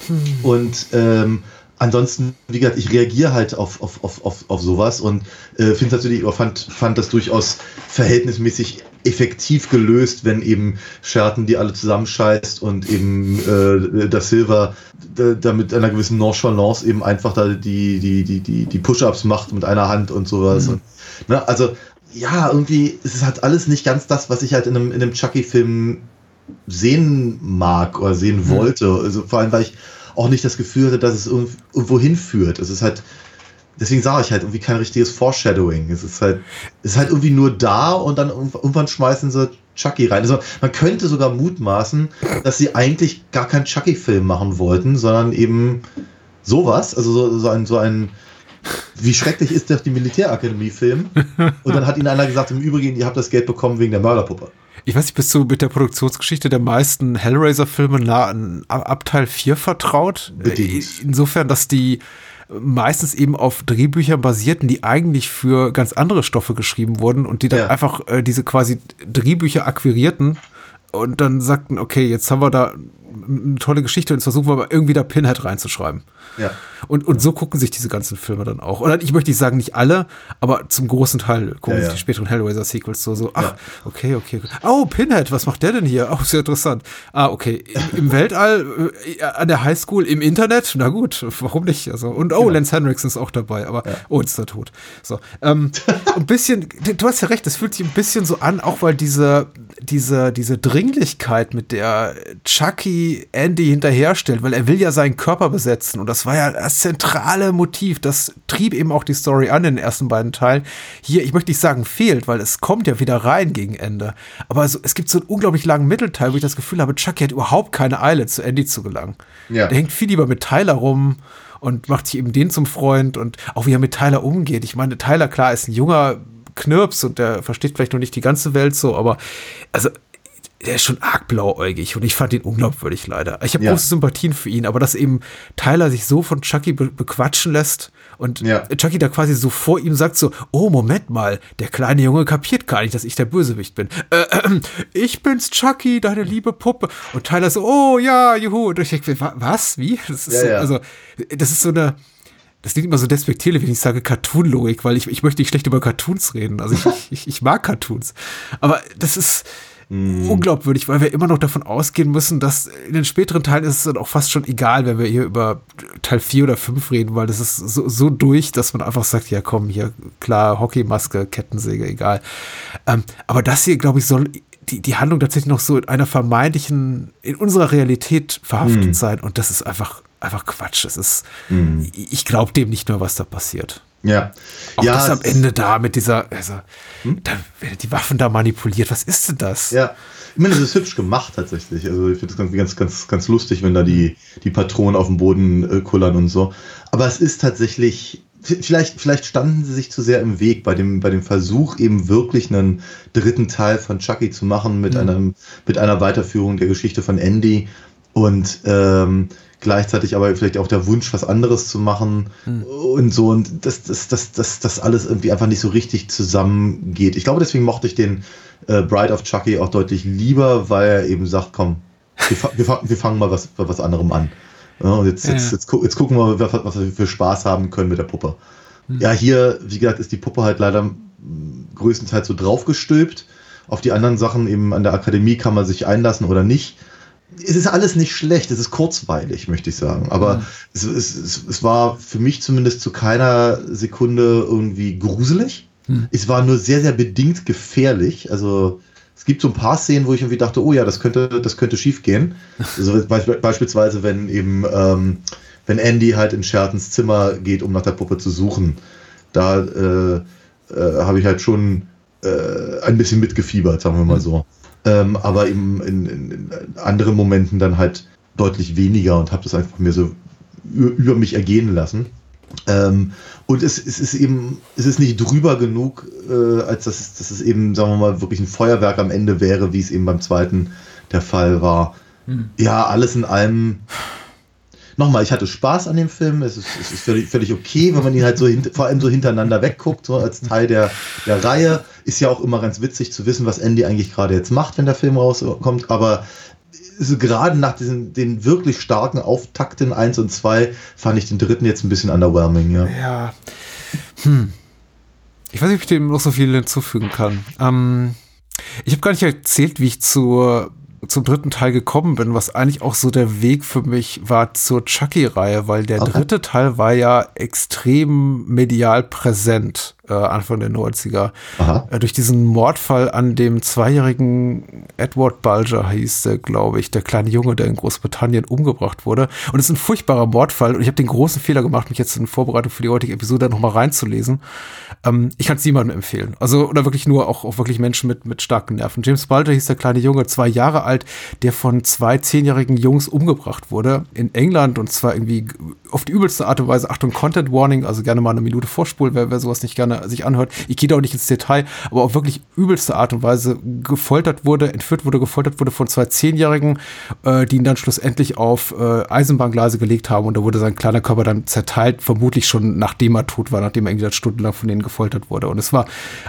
Hm. Und ähm, ansonsten, wie gesagt, ich reagiere halt auf, auf, auf, auf, auf sowas und äh, finde natürlich, fand, fand das durchaus verhältnismäßig effektiv gelöst, wenn eben Scherten die alle zusammenscheißt und eben äh, das Silver da, da mit einer gewissen Nonchalance eben einfach da die, die, die, die, die Push-Ups macht mit einer Hand und sowas. Mhm. Und, ne, also ja, irgendwie ist es halt alles nicht ganz das, was ich halt in einem, in einem Chucky-Film sehen mag oder sehen mhm. wollte. Also vor allem, weil ich auch nicht das Gefühl hatte, dass es irgendwo hinführt. Es ist halt, deswegen sage ich halt irgendwie kein richtiges Foreshadowing. Es ist halt, es ist halt irgendwie nur da und dann irgendwann schmeißen sie Chucky rein. Also man könnte sogar mutmaßen, dass sie eigentlich gar keinen Chucky-Film machen wollten, sondern eben sowas, also so, so ein, so ein, wie schrecklich ist doch die Militärakademie-Film? Und dann hat ihnen einer gesagt, im Übrigen, ihr habt das Geld bekommen wegen der Mörderpuppe. Ich weiß nicht, bist du mit der Produktionsgeschichte der meisten Hellraiser-Filme ab Teil 4 vertraut? Bedingt. Insofern, dass die meistens eben auf Drehbüchern basierten, die eigentlich für ganz andere Stoffe geschrieben wurden und die dann ja. einfach äh, diese quasi Drehbücher akquirierten und dann sagten, okay, jetzt haben wir da eine tolle Geschichte und jetzt versuchen wir aber irgendwie da Pinhead reinzuschreiben. Ja. Und, und so gucken sich diese ganzen Filme dann auch. Und ich möchte nicht sagen, nicht alle, aber zum großen Teil gucken ja, sich ja. die späteren Hellraiser-Sequels so, so, ach, okay, okay. Oh, Pinhead, was macht der denn hier? Oh, sehr interessant. Ah, okay. Im, im Weltall, äh, an der Highschool, im Internet? Na gut, warum nicht? Also, und oh, genau. Lance Henriksen ist auch dabei, aber oh, jetzt ist er tot. So. Ähm, ein bisschen, du hast ja recht, das fühlt sich ein bisschen so an, auch weil diese, diese, diese Dringlichkeit, mit der Chucky Andy hinterherstellt, weil er will ja seinen Körper besetzen und das war ja das zentrale Motiv. Das trieb eben auch die Story an in den ersten beiden Teilen. Hier, ich möchte nicht sagen fehlt, weil es kommt ja wieder rein gegen Ende. Aber so, es gibt so einen unglaublich langen Mittelteil, wo ich das Gefühl habe, Chucky hat überhaupt keine Eile, zu Andy zu gelangen. Ja. Der hängt viel lieber mit Tyler rum und macht sich eben den zum Freund und auch wie er mit Tyler umgeht. Ich meine, Tyler, klar, ist ein junger Knirps und der versteht vielleicht noch nicht die ganze Welt so, aber also der ist schon arg blauäugig und ich fand ihn unglaubwürdig leider. Ich habe ja. große Sympathien für ihn, aber dass eben Tyler sich so von Chucky be bequatschen lässt und ja. Chucky da quasi so vor ihm sagt so, oh Moment mal, der kleine Junge kapiert gar nicht, dass ich der Bösewicht bin. Äh, äh, ich bin's Chucky, deine liebe Puppe. Und Tyler so, oh ja, juhu. Und ich denke, was, wie? Das ist ja, so, also das ist so eine das klingt immer so despektierlich, wenn ich sage Cartoon-Logik, weil ich, ich möchte nicht schlecht über Cartoons reden. Also ich, ich, ich mag Cartoons. Aber das ist, Mm. unglaubwürdig, weil wir immer noch davon ausgehen müssen, dass in den späteren Teilen ist es dann auch fast schon egal, wenn wir hier über Teil 4 oder 5 reden, weil das ist so, so durch, dass man einfach sagt, ja komm, hier klar, Hockeymaske, Kettensäge, egal. Ähm, aber das hier, glaube ich, soll die, die Handlung tatsächlich noch so in einer vermeintlichen, in unserer Realität verhaftet mm. sein und das ist einfach, einfach Quatsch. Es ist, mm. ich glaube dem nicht nur, was da passiert. Ja. Auch ja, das am Ende da mit dieser, also, hm? da werden die Waffen da manipuliert. Was ist denn das? Ja. Ich meine, das ist hübsch gemacht tatsächlich. Also ich finde es ganz, ganz, ganz lustig, wenn da die, die Patronen auf dem Boden äh, kullern und so. Aber es ist tatsächlich, vielleicht, vielleicht standen sie sich zu sehr im Weg bei dem, bei dem Versuch, eben wirklich einen dritten Teil von Chucky zu machen mit, mhm. einem, mit einer Weiterführung der Geschichte von Andy. Und ähm, gleichzeitig aber vielleicht auch der Wunsch, was anderes zu machen hm. und so. Und das, das, das, das, das alles irgendwie einfach nicht so richtig zusammengeht. Ich glaube, deswegen mochte ich den äh, Bride of Chucky auch deutlich lieber, weil er eben sagt, komm, wir, wir, wir fangen mal was, was anderem an. Ja, und jetzt, ja. jetzt, jetzt, jetzt, gucken wir, was, was wir für Spaß haben können mit der Puppe. Hm. Ja, hier, wie gesagt, ist die Puppe halt leider größtenteils so draufgestülpt. Auf die anderen Sachen eben an der Akademie kann man sich einlassen oder nicht es ist alles nicht schlecht, es ist kurzweilig, möchte ich sagen. Aber mhm. es, es, es, war für mich zumindest zu keiner Sekunde irgendwie gruselig. Mhm. Es war nur sehr, sehr bedingt gefährlich. Also es gibt so ein paar Szenen, wo ich irgendwie dachte, oh ja, das könnte, das könnte schief gehen. Also be beispielsweise, wenn eben, ähm, wenn Andy halt in Schertens Zimmer geht, um nach der Puppe zu suchen. Da äh, äh, habe ich halt schon äh, ein bisschen mitgefiebert, sagen wir mal mhm. so. Ähm, aber im, in, in, anderen Momenten dann halt deutlich weniger und habe das einfach mir so über mich ergehen lassen. Ähm, und es, es, ist eben, es ist nicht drüber genug, äh, als dass es, dass es eben, sagen wir mal, wirklich ein Feuerwerk am Ende wäre, wie es eben beim zweiten der Fall war. Hm. Ja, alles in allem. Nochmal, ich hatte Spaß an dem Film. Es ist, es ist völlig, völlig okay, wenn man ihn halt so vor allem so hintereinander wegguckt, so als Teil der, der Reihe. Ist ja auch immer ganz witzig zu wissen, was Andy eigentlich gerade jetzt macht, wenn der Film rauskommt. Aber so gerade nach diesen, den wirklich starken Auftakten 1 und 2 fand ich den dritten jetzt ein bisschen underwhelming, ja. Ja. Hm. Ich weiß nicht, ob ich dem noch so viel hinzufügen kann. Ähm, ich habe gar nicht erzählt, wie ich zur zum dritten Teil gekommen bin, was eigentlich auch so der Weg für mich war zur Chucky-Reihe, weil der okay. dritte Teil war ja extrem medial präsent äh, Anfang der 90er. Äh, durch diesen Mordfall an dem zweijährigen Edward Bulger hieß der, glaube ich, der kleine Junge, der in Großbritannien umgebracht wurde. Und es ist ein furchtbarer Mordfall und ich habe den großen Fehler gemacht, mich jetzt in Vorbereitung für die heutige Episode nochmal reinzulesen. Ähm, ich kann es niemandem empfehlen. Also, oder wirklich nur auch, auch wirklich Menschen mit, mit starken Nerven. James Bulger hieß der kleine Junge, zwei Jahre alt, der von zwei zehnjährigen Jungs umgebracht wurde in England und zwar irgendwie auf die übelste Art und Weise. Achtung, Content Warning, also gerne mal eine Minute vorspulen, wer, wer sowas nicht gerne sich anhört. Ich gehe da auch nicht ins Detail, aber auf wirklich übelste Art und Weise gefoltert wurde, entführt wurde, gefoltert wurde von zwei Zehnjährigen, äh, die ihn dann schlussendlich auf äh, Eisenbahngleise gelegt haben und da wurde sein kleiner Körper dann zerteilt, vermutlich schon nachdem er tot war, nachdem er irgendwie stundenlang von denen gefoltert wurde. Und es war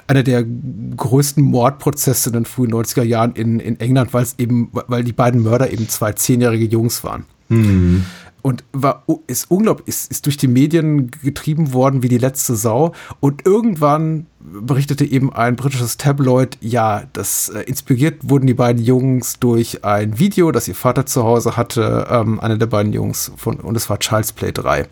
einer der größten Mordprozesse in den frühen 90er Jahren in, in England, weil es eben, weil die beiden Mörder eben zwei zehnjährige Jungs waren. Mhm und war, ist unglaublich, ist, ist durch die Medien getrieben worden wie die letzte Sau. Und irgendwann berichtete eben ein britisches Tabloid, ja, das äh, inspiriert wurden die beiden Jungs durch ein Video, das ihr Vater zu Hause hatte, ähm, einer der beiden Jungs von, und es war Child's Play 3.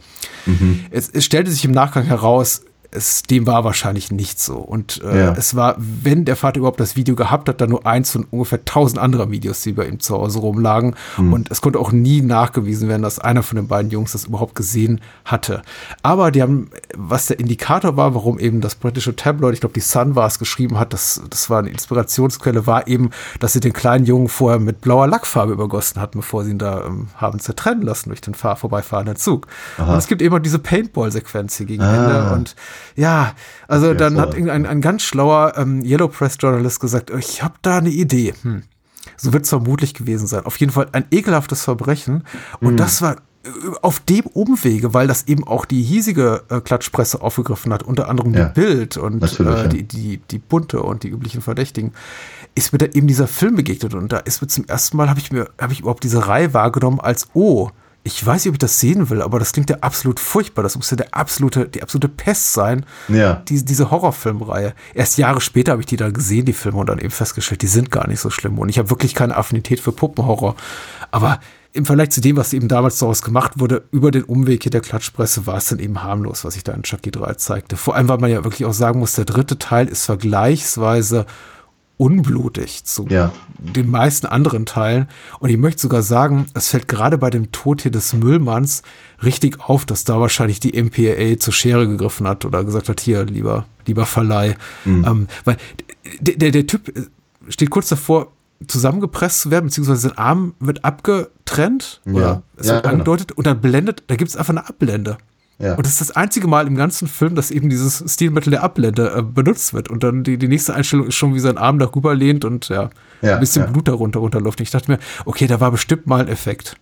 Mhm. Es, es stellte sich im Nachgang heraus, es, dem war wahrscheinlich nicht so. Und äh, ja. es war, wenn der Vater überhaupt das Video gehabt hat, dann nur eins von ungefähr tausend anderer Videos, die bei ihm zu Hause rumlagen. Mhm. Und es konnte auch nie nachgewiesen werden, dass einer von den beiden Jungs das überhaupt gesehen hatte. Aber die haben, was der Indikator war, warum eben das britische Tabloid, ich glaube, die Sun war es, geschrieben hat, das, das war eine Inspirationsquelle, war eben, dass sie den kleinen Jungen vorher mit blauer Lackfarbe übergossen hatten, bevor sie ihn da ähm, haben zertrennen lassen durch den fahr vorbeifahrenden Zug. Aha. Und es gibt eben diese Paintball-Sequenz hier gegen ah. Ende und ja, also dann hat irgendein ein ganz schlauer ähm, Yellow Press Journalist gesagt, ich habe da eine Idee. Hm. So wird es vermutlich gewesen sein. Auf jeden Fall ein ekelhaftes Verbrechen. Und hm. das war äh, auf dem Umwege, weil das eben auch die hiesige äh, Klatschpresse aufgegriffen hat, unter anderem ja, die Bild und äh, die, die, die bunte und die üblichen Verdächtigen, ist mir da eben dieser Film begegnet und da ist mir zum ersten Mal, habe ich mir, habe ich überhaupt diese Reihe wahrgenommen als, oh, ich weiß nicht, ob ich das sehen will, aber das klingt ja absolut furchtbar. Das muss ja der absolute, die absolute Pest sein. Ja. Die, diese Horrorfilmreihe. Erst Jahre später habe ich die dann gesehen, die Filme, und dann eben festgestellt, die sind gar nicht so schlimm. Und ich habe wirklich keine Affinität für Puppenhorror. Aber im Vergleich zu dem, was eben damals daraus gemacht wurde, über den Umweg hier der Klatschpresse, war es dann eben harmlos, was ich da in Chucky 3 zeigte. Vor allem, weil man ja wirklich auch sagen muss, der dritte Teil ist vergleichsweise unblutig zu ja. den meisten anderen Teilen. Und ich möchte sogar sagen, es fällt gerade bei dem Tod hier des Müllmanns richtig auf, dass da wahrscheinlich die MPAA zur Schere gegriffen hat oder gesagt hat, hier, lieber, lieber Verleih. Mhm. Ähm, weil der, der, der Typ steht kurz davor, zusammengepresst zu werden, beziehungsweise sein Arm wird abgetrennt ja. oder es ja, wird genau. angedeutet und dann blendet, da gibt es einfach eine Abblende. Ja. Und das ist das einzige Mal im ganzen Film, dass eben dieses Stilmittel der Ablende äh, benutzt wird. Und dann die, die nächste Einstellung ist schon, wie sein Arm darüber lehnt und ja, ja ein bisschen ja. Blut darunter runterläuft. Ich dachte mir, okay, da war bestimmt mal ein Effekt.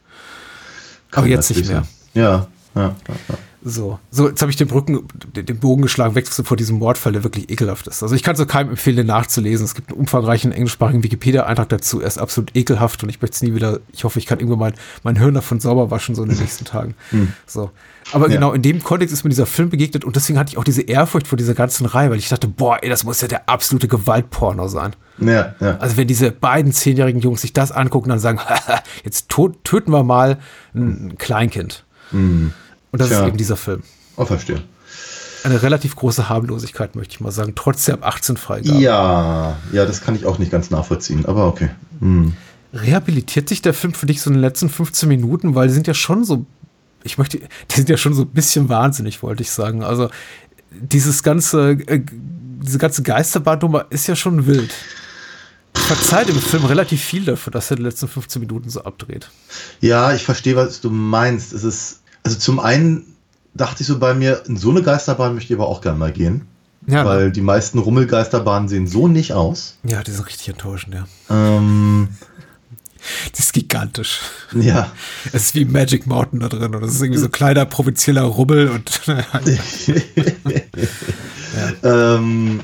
Kann Aber jetzt nicht mehr. Ja, ja, ja. So, so jetzt habe ich den Brücken, den Bogen geschlagen, weg vor diesem Mordfall, der wirklich ekelhaft ist. Also ich kann es keinem empfehlen, nachzulesen. Es gibt einen umfangreichen englischsprachigen Wikipedia-Eintrag dazu. Er ist absolut ekelhaft und ich möchte es nie wieder. Ich hoffe, ich kann irgendwann mein, mein Hirn davon sauber waschen, so in den nächsten Tagen. Hm. So. Aber ja. genau in dem Kontext ist mir dieser Film begegnet und deswegen hatte ich auch diese Ehrfurcht vor dieser ganzen Reihe, weil ich dachte, boah, ey, das muss ja der absolute Gewaltporno sein. Ja, ja. Also wenn diese beiden zehnjährigen Jungs sich das angucken, dann sagen, jetzt töten wir mal ein Kleinkind. Mhm. Und das Tja. ist eben dieser Film. Oh, verstehe. Eine relativ große Harmlosigkeit, möchte ich mal sagen, trotz der ab 18 Freigabe. Ja, ja, das kann ich auch nicht ganz nachvollziehen, aber okay. Mhm. Rehabilitiert sich der Film für dich so in den letzten 15 Minuten, weil die sind ja schon so, ich möchte, die sind ja schon so ein bisschen wahnsinnig, wollte ich sagen. Also dieses ganze, äh, diese ganze Geisterbahnnummer ist ja schon wild. verzeiht im Film relativ viel dafür, dass er die letzten 15 Minuten so abdreht. Ja, ich verstehe, was du meinst. Es ist, also zum einen dachte ich so bei mir, in so eine Geisterbahn möchte ich aber auch gerne mal gehen. Ja, weil die meisten Rummelgeisterbahnen sehen so nicht aus. Ja, die sind richtig enttäuschend, ja. Ähm, die ist gigantisch. Ja. Es ist wie Magic Mountain da drin und es ist irgendwie so ein kleiner provinzieller Rubbel und. ja. ähm,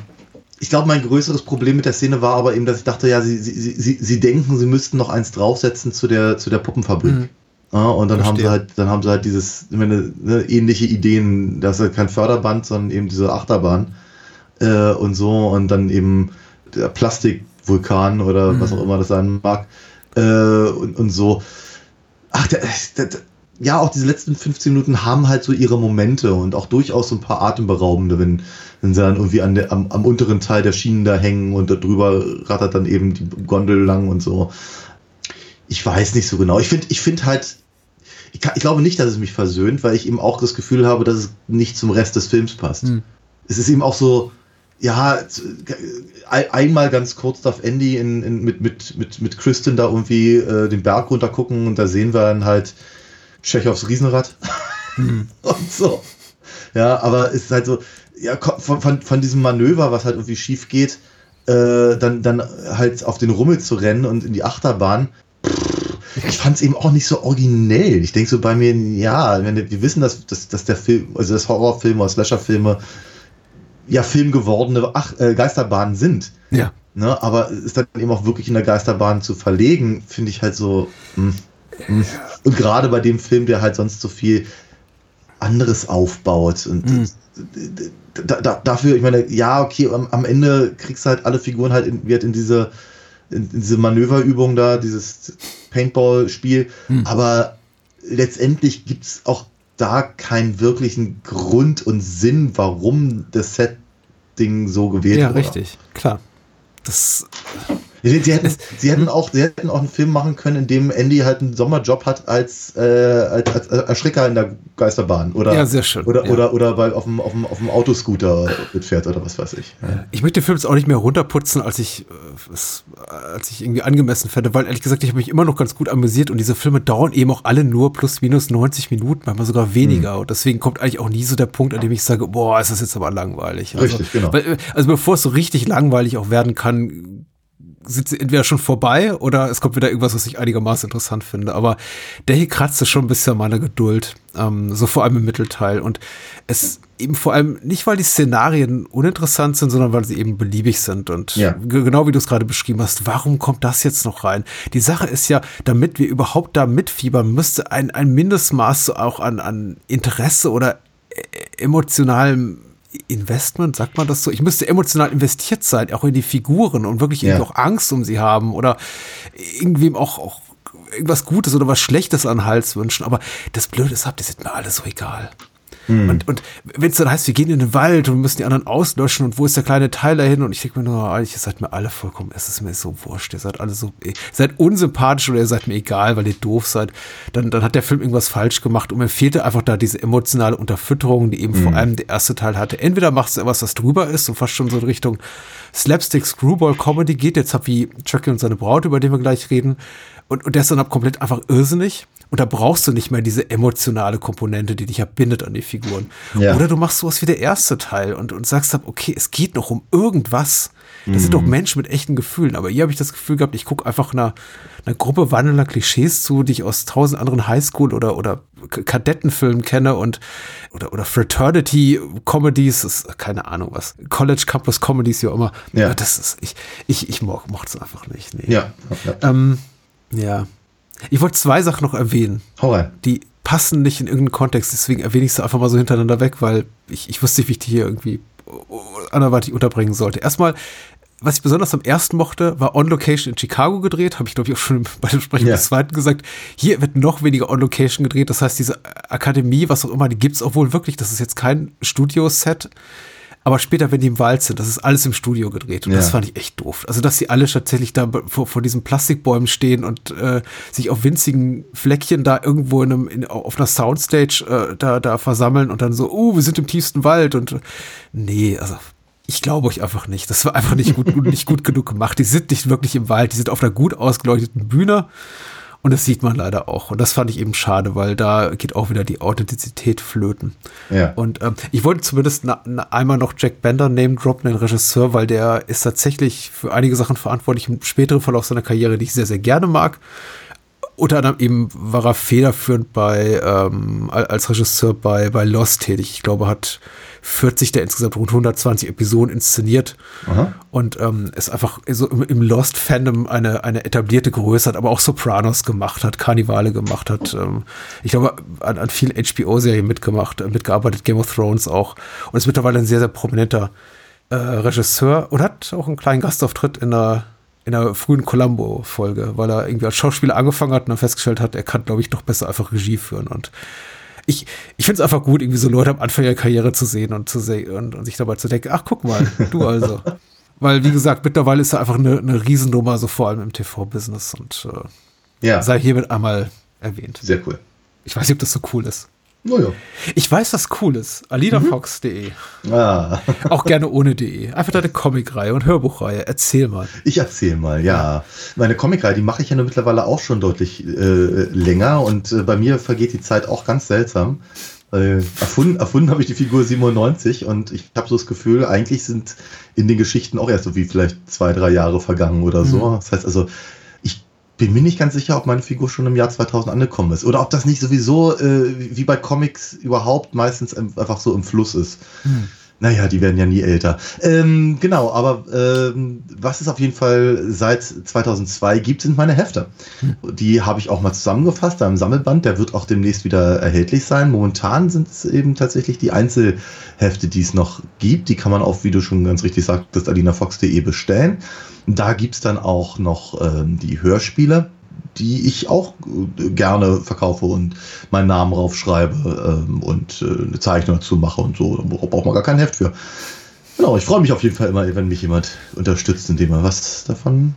ich glaube, mein größeres Problem mit der Szene war aber eben, dass ich dachte, ja, sie, sie, sie, sie denken, sie müssten noch eins draufsetzen zu der, zu der Puppenfabrik. Mhm. Ja, und dann haben sie halt, dann haben sie halt dieses, meine, ne, ähnliche Ideen, das ist halt kein Förderband, sondern eben diese Achterbahn äh, und so und dann eben der Plastikvulkan oder mhm. was auch immer das sein mag äh, und, und so. Ach, der, der, der, ja, auch diese letzten 15 Minuten haben halt so ihre Momente und auch durchaus so ein paar atemberaubende, wenn, wenn sie dann irgendwie an der, am, am unteren Teil der Schienen da hängen und da drüber rattert dann eben die Gondel lang und so. Ich weiß nicht so genau. Ich finde ich finde halt, ich, kann, ich, glaube nicht, dass es mich versöhnt, weil ich eben auch das Gefühl habe, dass es nicht zum Rest des Films passt. Hm. Es ist eben auch so, ja, einmal ganz kurz darf Andy in, in, mit, mit, mit, mit Kristen da irgendwie äh, den Berg runter gucken und da sehen wir dann halt Tschechows Riesenrad hm. und so. Ja, aber es ist halt so, ja, von, von, von diesem Manöver, was halt irgendwie schief geht, äh, dann, dann halt auf den Rummel zu rennen und in die Achterbahn. Ich fand es eben auch nicht so originell. Ich denke so bei mir, ja, wir wissen, dass, dass, dass der Film, also das Horrorfilme oder Slasherfilme ja filmgewordene Ach, äh, Geisterbahnen sind. Ja. Ne, aber ist dann eben auch wirklich in der Geisterbahn zu verlegen, finde ich halt so. Mh, hm, mh. Hm. Und gerade bei dem Film, der halt sonst so viel anderes aufbaut und mhm. da, da, dafür, ich meine, ja, okay, am, am, Ende kriegst du halt alle Figuren halt in, wird in diese in, in diese Manöverübung da, dieses Paintball-Spiel, mhm. aber letztendlich gibt es auch da keinen wirklichen Grund und Sinn, warum das Setting so gewählt ja, wurde. Ja, richtig, klar. Das Sie, sie, hätten, sie, hätten auch, sie hätten auch einen Film machen können, in dem Andy halt einen Sommerjob hat als, äh, als, als Erschrecker in der Geisterbahn. Oder, ja, sehr schön. Oder, ja. oder, oder bei, auf, dem, auf, dem, auf dem Autoscooter mitfährt oder was weiß ich. Ja. Ich möchte den Film jetzt auch nicht mehr runterputzen, als ich, äh, als ich irgendwie angemessen fände, weil ehrlich gesagt, ich habe mich immer noch ganz gut amüsiert und diese Filme dauern eben auch alle nur plus minus 90 Minuten, manchmal sogar weniger. Mhm. Und deswegen kommt eigentlich auch nie so der Punkt, an dem ich sage, boah, ist das jetzt aber langweilig. Also, richtig, genau. Weil, äh, also bevor es so richtig langweilig auch werden kann, sind sie entweder schon vorbei oder es kommt wieder irgendwas, was ich einigermaßen interessant finde. Aber der hier kratzte schon ein bisschen meine Geduld, ähm, so vor allem im Mittelteil. Und es eben vor allem nicht, weil die Szenarien uninteressant sind, sondern weil sie eben beliebig sind. Und ja. genau wie du es gerade beschrieben hast, warum kommt das jetzt noch rein? Die Sache ist ja, damit wir überhaupt da mitfiebern, müsste ein, ein Mindestmaß auch an, an Interesse oder äh, emotionalem Investment, sagt man das so? Ich müsste emotional investiert sein, auch in die Figuren und wirklich ja. auch Angst um sie haben oder irgendwem auch, auch irgendwas Gutes oder was Schlechtes an Hals wünschen. Aber das Blöde ist, das ist mir alles so egal. Mhm. Und, und wenn es dann heißt, wir gehen in den Wald und müssen die anderen auslöschen und wo ist der kleine Tyler hin? Und ich denke mir nur, eigentlich, ihr seid mir alle vollkommen, es ist mir so wurscht, ihr seid alle so, ihr seid unsympathisch oder ihr seid mir egal, weil ihr doof seid. Dann, dann hat der Film irgendwas falsch gemacht und mir fehlte einfach da diese emotionale Unterfütterung, die eben mhm. vor allem der erste Teil hatte. Entweder machst du etwas, was drüber ist und fast schon so in Richtung Slapstick Screwball Comedy geht, jetzt hab wie Chucky und seine Braut, über den wir gleich reden. Und, und der ist dann ab komplett einfach irrsinnig. Und da brauchst du nicht mehr diese emotionale Komponente, die dich ja bindet an die Figuren. Ja. Oder du machst sowas wie der erste Teil und, und sagst dann, okay, es geht noch um irgendwas. Das mhm. sind doch Menschen mit echten Gefühlen. Aber hier habe ich das Gefühl gehabt, ich gucke einfach einer, einer Gruppe wandelnder Klischees zu, die ich aus tausend anderen Highschool- oder, oder Kadettenfilmen kenne und oder, oder Fraternity-Comedies, keine Ahnung was. College Campus Comedies, wie auch immer. Ja. Das ist, ich, ich, ich mochte es einfach nicht. Nee. Ja. Ja. Ähm, ja. Ich wollte zwei Sachen noch erwähnen. Rein. Die passen nicht in irgendeinen Kontext, deswegen erwähne ich sie einfach mal so hintereinander weg, weil ich, ich wusste nicht, wie ich die hier irgendwie anderweitig unterbringen sollte. Erstmal, was ich besonders am ersten mochte, war On Location in Chicago gedreht. Habe ich, glaube ich, auch schon bei dem Sprechen ja. des zweiten gesagt. Hier wird noch weniger On Location gedreht. Das heißt, diese Akademie, was auch immer, die gibt es auch wohl wirklich. Das ist jetzt kein Studioset. Aber später, wenn die im Wald sind, das ist alles im Studio gedreht. Und ja. das fand ich echt doof. Also, dass sie alle tatsächlich da vor, vor diesen Plastikbäumen stehen und äh, sich auf winzigen Fleckchen da irgendwo in einem, in, auf einer Soundstage äh, da, da versammeln und dann so, oh, wir sind im tiefsten Wald und nee, also Ich glaube euch einfach nicht. Das war einfach nicht gut, nicht gut genug gemacht. Die sind nicht wirklich im Wald, die sind auf einer gut ausgeleuchteten Bühne. Und das sieht man leider auch. Und das fand ich eben schade, weil da geht auch wieder die Authentizität flöten. Ja. Und ähm, ich wollte zumindest na, na, einmal noch Jack Bender name droppen, den Regisseur, weil der ist tatsächlich für einige Sachen verantwortlich im späteren Verlauf seiner Karriere, die ich sehr, sehr gerne mag. Unter anderem eben war er federführend bei, ähm, als Regisseur bei, bei Lost tätig. Ich glaube, hat 40 der insgesamt rund 120 Episoden inszeniert Aha. und ähm, ist einfach so im, im Lost-Fandom eine, eine etablierte Größe hat, aber auch Sopranos gemacht hat, Karnivale gemacht hat. Ähm, ich glaube, an, an vielen HBO-Serien mitgemacht, äh, mitgearbeitet, Game of Thrones auch und ist mittlerweile ein sehr, sehr prominenter äh, Regisseur und hat auch einen kleinen Gastauftritt in einer in einer frühen Columbo-Folge, weil er irgendwie als Schauspieler angefangen hat und dann festgestellt hat, er kann, glaube ich, doch besser einfach Regie führen. Und ich, ich finde es einfach gut, irgendwie so Leute am Anfang ihrer Karriere zu sehen und, zu sehen und, und sich dabei zu denken, ach, guck mal, du also. Weil, wie gesagt, mittlerweile ist er einfach eine, eine Riesennummer, so vor allem im TV-Business und äh, ja. sei hiermit einmal erwähnt. Sehr cool. Ich weiß nicht, ob das so cool ist. Naja. Ich weiß, was cool ist. alidafox.de. Mhm. Ah. Auch gerne ohne de. Einfach deine Comicreihe und Hörbuchreihe. Erzähl mal. Ich erzähl mal, ja. Meine Comicreihe, die mache ich ja nur mittlerweile auch schon deutlich äh, länger und äh, bei mir vergeht die Zeit auch ganz seltsam. Äh, erfunden erfunden habe ich die Figur 97 und ich habe so das Gefühl, eigentlich sind in den Geschichten auch erst so wie vielleicht zwei, drei Jahre vergangen oder so. Mhm. Das heißt also, bin mir nicht ganz sicher, ob meine Figur schon im Jahr 2000 angekommen ist. Oder ob das nicht sowieso, äh, wie bei Comics überhaupt, meistens einfach so im Fluss ist. Hm. Naja, die werden ja nie älter. Ähm, genau, aber ähm, was es auf jeden Fall seit 2002 gibt, sind meine Hefte. Hm. Die habe ich auch mal zusammengefasst, da im Sammelband. Der wird auch demnächst wieder erhältlich sein. Momentan sind es eben tatsächlich die Einzelhefte, die es noch gibt. Die kann man auf, wie du schon ganz richtig sagtest, alinafox.de bestellen. Da gibt es dann auch noch ähm, die Hörspiele die ich auch äh, gerne verkaufe und meinen Namen raufschreibe ähm, und äh, eine Zeichnung dazu mache und so. Da braucht man gar kein Heft für. Genau, ich freue mich auf jeden Fall immer, wenn mich jemand unterstützt, indem er was davon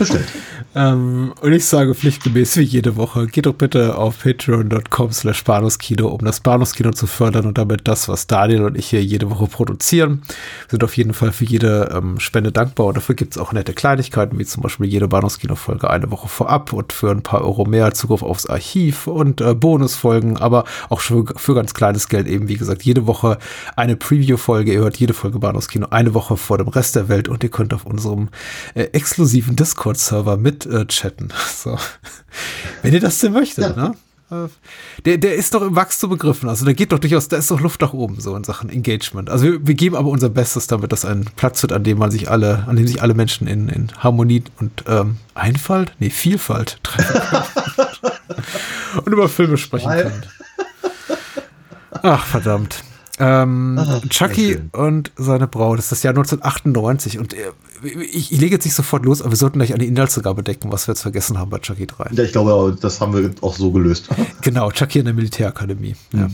bestellt. Ähm, und ich sage pflichtgemäß wie jede Woche, geht doch bitte auf patreon.com slash Bahnhofskino, um das Bahnhofskino zu fördern und damit das, was Daniel und ich hier jede Woche produzieren. Wir sind auf jeden Fall für jede ähm, Spende dankbar und dafür gibt es auch nette Kleinigkeiten, wie zum Beispiel jede Bahnhofskino-Folge eine Woche vorab und für ein paar Euro mehr Zugriff aufs Archiv und äh, Bonusfolgen, aber auch für, für ganz kleines Geld eben, wie gesagt, jede Woche eine Preview-Folge. Ihr hört jede Folge Bahnhofskino eine Woche vor dem Rest der Welt und ihr könnt auf unserem äh, exklusiven Discord-Server mit äh, chatten. So. Wenn ihr das denn möchtet, ja. ne? Äh, der, der ist doch im Wachstum begriffen. Also da geht doch durchaus, da ist doch Luft nach oben, so in Sachen Engagement. Also wir, wir geben aber unser Bestes, damit das ein Platz wird, an dem man sich alle, an dem sich alle Menschen in, in Harmonie und ähm, Einfalt, nee, Vielfalt treffen können. und über Filme sprechen können. Ach, verdammt. Ähm, Ach, Chucky und seine Braut, das ist das Jahr 1998 und äh, ich, ich lege jetzt nicht sofort los, aber wir sollten gleich eine Inhaltsangabe decken, was wir jetzt vergessen haben bei Chucky 3. Ja, ich glaube, das haben wir auch so gelöst. Genau, Chucky in der Militärakademie. Ja.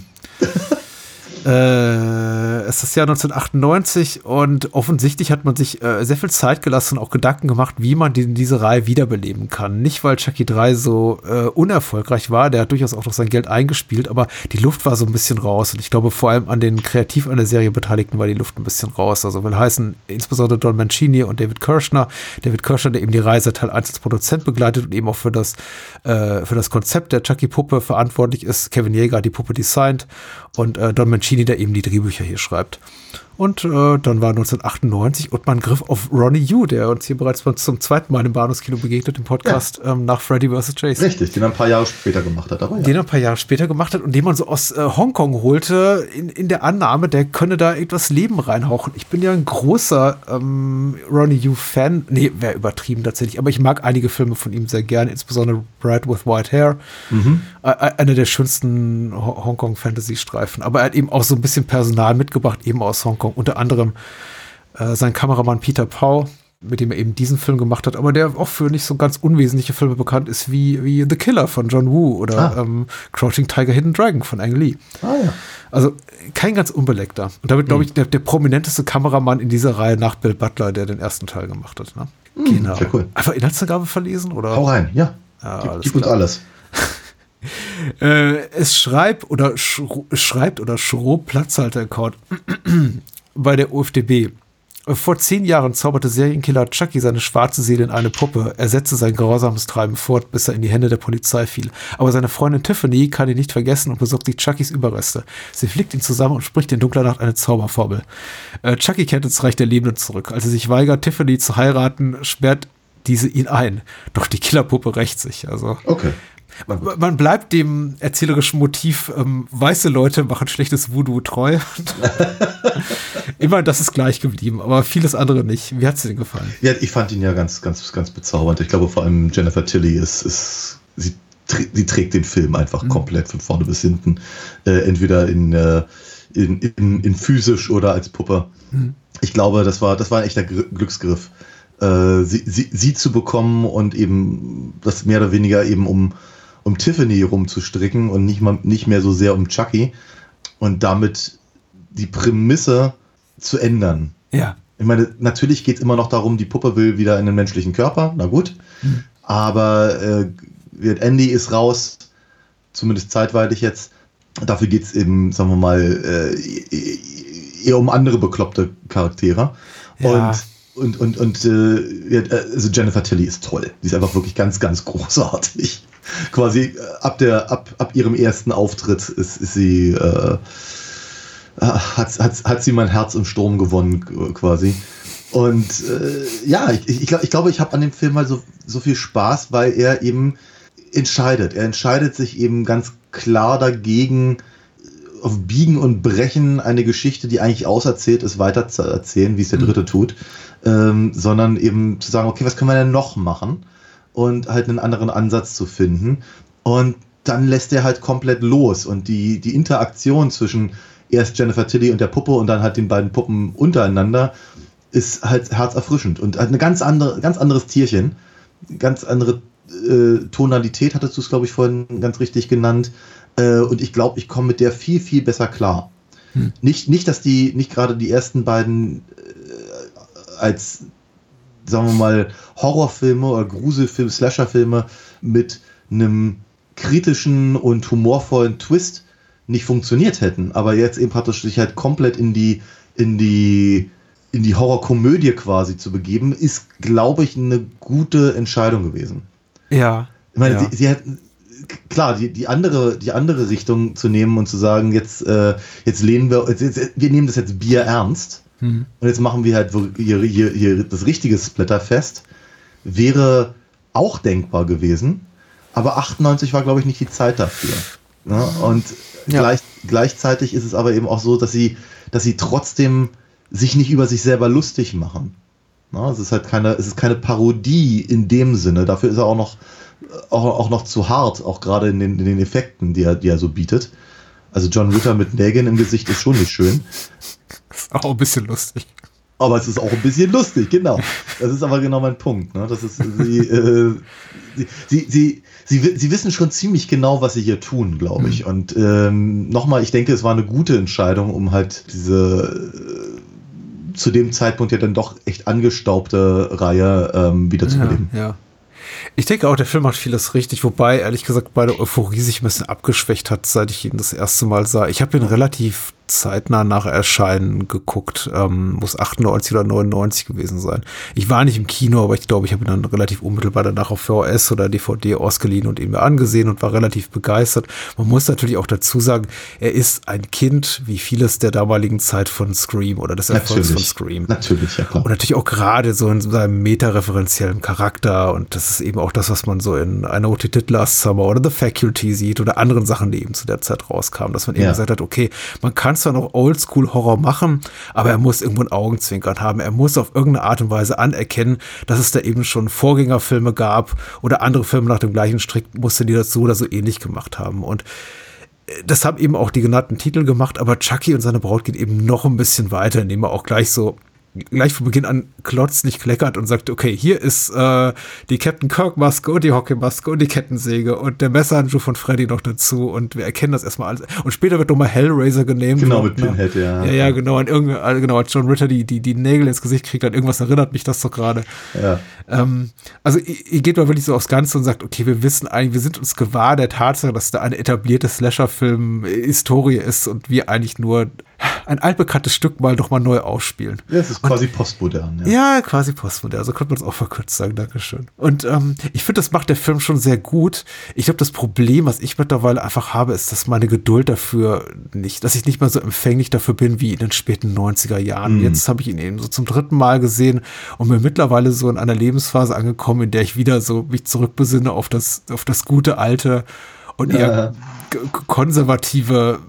Äh, es ist Jahr 1998 und offensichtlich hat man sich äh, sehr viel Zeit gelassen und auch Gedanken gemacht, wie man die, diese Reihe wiederbeleben kann. Nicht, weil Chucky 3 so äh, unerfolgreich war, der hat durchaus auch noch sein Geld eingespielt, aber die Luft war so ein bisschen raus. Und ich glaube, vor allem an den kreativ an der Serie Beteiligten war die Luft ein bisschen raus. Also will heißen, insbesondere Don Mancini und David Kirschner. David Kirschner, der eben die Reise Teil 1 als Produzent begleitet und eben auch für das, äh, für das Konzept der Chucky-Puppe verantwortlich ist. Kevin Jäger hat die Puppe designt und äh, Don Mancini, der eben die Drehbücher hier schreibt. Und äh, dann war 1998 und man griff auf Ronnie Yu, der uns hier bereits zum zweiten Mal im Bahnhofskino begegnet, im Podcast ja. ähm, nach Freddy vs. Jason. Richtig, den er ein paar Jahre später gemacht hat. Aber ja. Den er ein paar Jahre später gemacht hat und den man so aus äh, Hongkong holte, in, in der Annahme, der könne da etwas Leben reinhauchen. Ich bin ja ein großer ähm, Ronnie Yu-Fan. Nee, wäre übertrieben tatsächlich, aber ich mag einige Filme von ihm sehr gerne, insbesondere Bride with White Hair. Mhm. Äh, einer der schönsten Hongkong-Fantasy-Streifen. Aber er hat eben auch so ein bisschen Personal mitgebracht, eben aus Hongkong Hongkong. Unter anderem äh, sein Kameramann Peter Pau, mit dem er eben diesen Film gemacht hat, aber der auch für nicht so ganz unwesentliche Filme bekannt ist, wie, wie The Killer von John Woo oder ah. ähm, Crouching Tiger, Hidden Dragon von Ang Lee. Ah, ja. Also kein ganz unbeleckter. Und damit, glaube ich, der, der, prominenteste Kameramann in dieser Reihe nach Bill Butler, der den ersten Teil gemacht hat. Ne? Mhm, genau. Sehr cool. Einfach Inhaltsangabe verlesen? Oder? Hau rein, ja. ja gib, gib uns alles. äh, es schreibt oder schreibt oder schrob Platzhalter-Account bei der UFDB. Vor zehn Jahren zauberte Serienkiller Chucky seine schwarze Seele in eine Puppe. Er setzte sein grausames Treiben fort, bis er in die Hände der Polizei fiel. Aber seine Freundin Tiffany kann ihn nicht vergessen und besorgt sich Chuckys Überreste. Sie flickt ihn zusammen und spricht in dunkler Nacht eine Zauberformel. Äh, Chucky kehrt ins Reich der Lebenden zurück. Als er sich weigert, Tiffany zu heiraten, sperrt diese ihn ein. Doch die Killerpuppe rächt sich. Also. Okay. Man, man bleibt dem erzählerischen Motiv, ähm, weiße Leute machen schlechtes Voodoo treu. Immer das ist gleich geblieben, aber vieles andere nicht. Wie hat es dir denn gefallen? Ja, ich fand ihn ja ganz, ganz, ganz bezaubernd. Ich glaube, vor allem Jennifer Tilly ist, ist sie, sie trägt den Film einfach mhm. komplett von vorne bis hinten. Äh, entweder in, äh, in, in, in, physisch oder als Puppe. Mhm. Ich glaube, das war, das war ein echter Glücksgriff. Äh, sie, sie, sie zu bekommen und eben das mehr oder weniger eben um, um Tiffany rumzustricken und nicht, mal, nicht mehr so sehr um Chucky und damit die Prämisse zu ändern. Ja. Ich meine, natürlich geht es immer noch darum, die Puppe will wieder in den menschlichen Körper, na gut. Mhm. Aber äh, Andy ist raus, zumindest zeitweitig jetzt. Dafür geht es eben, sagen wir mal, äh, eher um andere bekloppte Charaktere. Ja. Und, und, und, und äh, also Jennifer Tilly ist toll. Die ist einfach wirklich ganz, ganz großartig. Quasi äh, ab, der, ab, ab ihrem ersten Auftritt ist, ist sie. Äh, hat, hat, hat sie mein Herz im Sturm gewonnen, quasi. Und äh, ja, ich, ich, ich glaube, ich habe an dem Film mal so, so viel Spaß, weil er eben entscheidet. Er entscheidet sich eben ganz klar dagegen, auf Biegen und Brechen eine Geschichte, die eigentlich auserzählt ist, weiter zu erzählen, wie es der mhm. Dritte mhm. tut, ähm, sondern eben zu sagen, okay, was können wir denn noch machen? Und halt einen anderen Ansatz zu finden. Und dann lässt er halt komplett los. Und die, die Interaktion zwischen erst Jennifer Tilly und der Puppe und dann halt den beiden Puppen untereinander, ist halt herzerfrischend und halt eine ganz andere, ganz anderes Tierchen, ganz andere äh, Tonalität, hattest du es, glaube ich, vorhin ganz richtig genannt. Äh, und ich glaube, ich komme mit der viel, viel besser klar. Hm. Nicht, nicht, dass die, nicht gerade die ersten beiden äh, als, sagen wir mal, Horrorfilme oder Gruselfilme, Slasherfilme mit einem kritischen und humorvollen Twist nicht funktioniert hätten, aber jetzt eben praktisch sich halt komplett in die, in die, in die Horrorkomödie quasi zu begeben, ist, glaube ich, eine gute Entscheidung gewesen. Ja. Ich meine, ja. sie, sie hat, klar, die, die, andere, die andere Richtung zu nehmen und zu sagen, jetzt, äh, jetzt lehnen wir, jetzt, jetzt, wir nehmen das jetzt Bier ernst mhm. und jetzt machen wir halt hier, hier, hier das richtige Splatterfest, wäre auch denkbar gewesen. Aber 98 war, glaube ich, nicht die Zeit dafür. Ne? Und ja. Gleich, gleichzeitig ist es aber eben auch so, dass sie, dass sie trotzdem sich nicht über sich selber lustig machen. Na, es ist halt keine, es ist keine Parodie in dem Sinne. Dafür ist er auch noch, auch, auch noch zu hart, auch gerade in den, in den Effekten, die er, die er so bietet. Also John Ritter mit Nägeln im Gesicht ist schon nicht schön. Ist auch ein bisschen lustig. Aber es ist auch ein bisschen lustig, genau. Das ist aber genau mein Punkt. Ne? Das ist, sie, äh, sie, sie, sie, sie, wissen schon ziemlich genau, was sie hier tun, glaube ich. Mhm. Und ähm, nochmal, ich denke, es war eine gute Entscheidung, um halt diese zu dem Zeitpunkt ja dann doch echt angestaubte Reihe ähm, wiederzubeleben. Ja, ja. Ich denke auch, der Film macht vieles richtig, wobei ehrlich gesagt bei der Euphorie sich ein bisschen abgeschwächt hat, seit ich ihn das erste Mal sah. Ich habe ihn relativ zeitnah nach Erscheinen geguckt. Ähm, muss 98 oder 99 gewesen sein. Ich war nicht im Kino, aber ich glaube, ich habe ihn dann relativ unmittelbar danach auf VHS oder DVD ausgeliehen und ihn mir angesehen und war relativ begeistert. Man muss natürlich auch dazu sagen, er ist ein Kind, wie vieles der damaligen Zeit von Scream oder des Erfolgs von Scream. Natürlich, ja klar. Und natürlich auch gerade so in seinem metareferenziellen Charakter und das ist eben auch das, was man so in I Know Did Last Summer oder The Faculty sieht oder anderen Sachen, die eben zu der Zeit rauskamen, dass man eben ja. gesagt hat, okay, man kann kann zwar noch Oldschool-Horror machen, aber er muss irgendwo ein Augenzwinkern haben. Er muss auf irgendeine Art und Weise anerkennen, dass es da eben schon Vorgängerfilme gab oder andere Filme nach dem gleichen Strick musste, die das so oder so ähnlich gemacht haben. Und äh, das haben eben auch die genannten Titel gemacht, aber Chucky und seine Braut geht eben noch ein bisschen weiter, indem er auch gleich so gleich von Beginn an klotzt, nicht kleckert und sagt, okay, hier ist äh, die Captain Kirk Maske und die Hockey-Maske und die Kettensäge und der Messerhandschuh von Freddy noch dazu und wir erkennen das erstmal alles. Und später wird nochmal Hellraiser genehm. Genau, mit ne? Pinhead, ja. Ja, ja, genau. Und irgendwie, also genau, als John Ritter die, die, die Nägel ins Gesicht kriegt, an irgendwas erinnert mich das doch gerade. Ja. Ähm, also ihr geht mal wirklich so aufs Ganze und sagt, okay, wir wissen eigentlich, wir sind uns gewahr der Tatsache, dass da eine etablierte Slasher-Film-Historie ist und wir eigentlich nur ein altbekanntes Stück mal noch mal neu ausspielen. Ja, es ist quasi postmodern. Ja. ja, quasi postmodern. Also könnte man es auch verkürzt sagen. Dankeschön. Und ähm, ich finde, das macht der Film schon sehr gut. Ich glaube, das Problem, was ich mittlerweile einfach habe, ist, dass meine Geduld dafür nicht, dass ich nicht mehr so empfänglich dafür bin wie in den späten 90er Jahren. Mhm. Jetzt habe ich ihn eben so zum dritten Mal gesehen und mir mittlerweile so in einer Lebensphase angekommen, in der ich wieder so mich zurückbesinne auf das, auf das gute alte und eher ja. konservative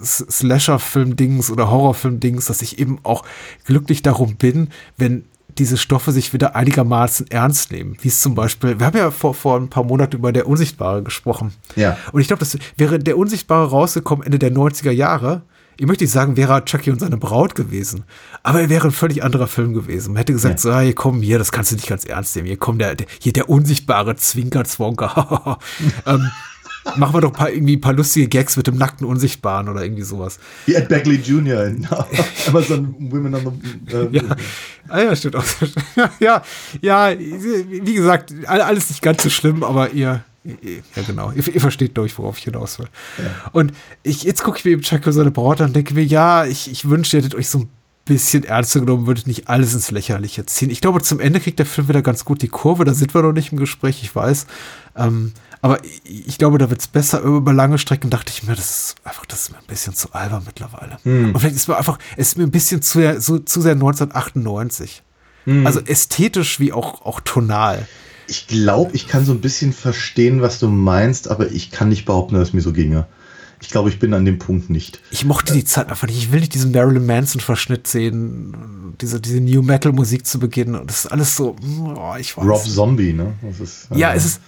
Slasher-Film-Dings oder Horrorfilm-Dings, dass ich eben auch glücklich darum bin, wenn diese Stoffe sich wieder einigermaßen ernst nehmen. Wie es zum Beispiel, wir haben ja vor, vor ein paar Monaten über Der Unsichtbare gesprochen. Ja. Und ich glaube, das wäre Der Unsichtbare rausgekommen Ende der 90er Jahre. Ich möchte nicht sagen, wäre Chucky und seine Braut gewesen. Aber er wäre ein völlig anderer Film gewesen. Man hätte gesagt, ja. so, hey, komm hier, das kannst du nicht ganz ernst nehmen. Hier kommt der, der hier der unsichtbare Zwinker-Zwonker. ähm, machen wir doch paar, irgendwie ein paar lustige Gags mit dem nackten Unsichtbaren oder irgendwie sowas. Wie Ed Beckley Jr. in Amazon Women on the. Äh, ja. Ah, ja, stimmt auch. ja, ja, wie gesagt, alles nicht ganz so schlimm, aber ihr. Ja, genau. Ihr, ihr versteht durch, worauf ich hinaus will. Ja. Und ich, jetzt gucke ich mir eben Chuck seine Braut an und denke mir, ja, ich, ich wünschte, ihr hättet euch so ein bisschen ernster genommen, würdet nicht alles ins Lächerliche ziehen. Ich glaube, zum Ende kriegt der Film wieder ganz gut die Kurve. Da sind wir noch nicht im Gespräch, ich weiß. Ähm, aber ich, glaube, da wird es besser. Über lange Strecken dachte ich mir, das ist einfach, das ist mir ein bisschen zu albern mittlerweile. Hm. Und vielleicht ist mir einfach, es ist mir ein bisschen zu sehr, so, zu sehr 1998. Hm. Also ästhetisch wie auch, auch tonal. Ich glaube, ich kann so ein bisschen verstehen, was du meinst, aber ich kann nicht behaupten, dass es mir so ginge. Ich glaube, ich bin an dem Punkt nicht. Ich mochte die Zeit einfach nicht. Ich will nicht diesen Marilyn Manson-Verschnitt sehen, diese, diese New Metal-Musik zu beginnen. Und das ist alles so, oh, ich weiß. Rob Zombie, ne? Ist, ja, äh, es ist,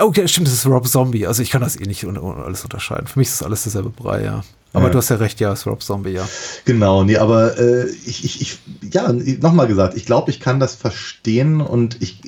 okay, stimmt, es ist Rob Zombie. Also ich kann das eh nicht alles unterscheiden. Für mich ist das alles derselbe Brei, ja. Aber ja. du hast ja recht, ja, es ist Rob Zombie, ja. Genau, nee, aber äh, ich, ich, ich, ja, nochmal gesagt, ich glaube, ich kann das verstehen und ich,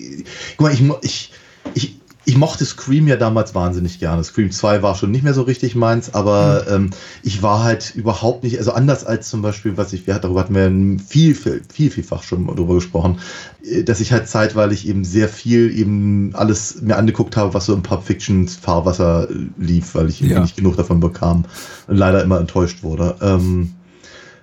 guck mal, ich, ich, ich, ich mochte Scream ja damals wahnsinnig gerne. Scream 2 war schon nicht mehr so richtig meins, aber mhm. ähm, ich war halt überhaupt nicht, also anders als zum Beispiel, was ich, wir, darüber hatten wir viel, viel, viel, vielfach schon drüber gesprochen, äh, dass ich halt zeitweilig eben sehr viel eben alles mir angeguckt habe, was so im Pulp Fictions Fahrwasser lief, weil ich ja. nicht genug davon bekam und leider immer enttäuscht wurde. Ähm,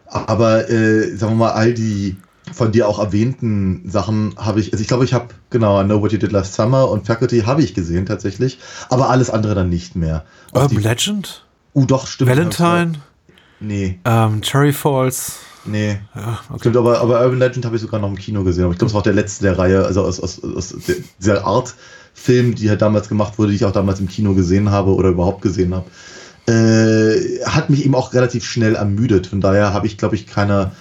aber äh, sagen wir mal, all die von dir auch erwähnten Sachen habe ich, also ich glaube, ich habe, genau, I Know What You Did Last Summer und Faculty habe ich gesehen tatsächlich, aber alles andere dann nicht mehr. Urban die, Legend? Uh, doch, stimmt. Valentine? Nee. Ähm, Cherry Falls? Nee. Ja, okay. Stimmt, aber, aber Urban Legend habe ich sogar noch im Kino gesehen, aber ich glaube, es war auch der letzte der Reihe, also aus, aus, aus dieser Art Film, die halt damals gemacht wurde, die ich auch damals im Kino gesehen habe oder überhaupt gesehen habe. Äh, hat mich eben auch relativ schnell ermüdet. Von daher habe ich, glaube ich, keine,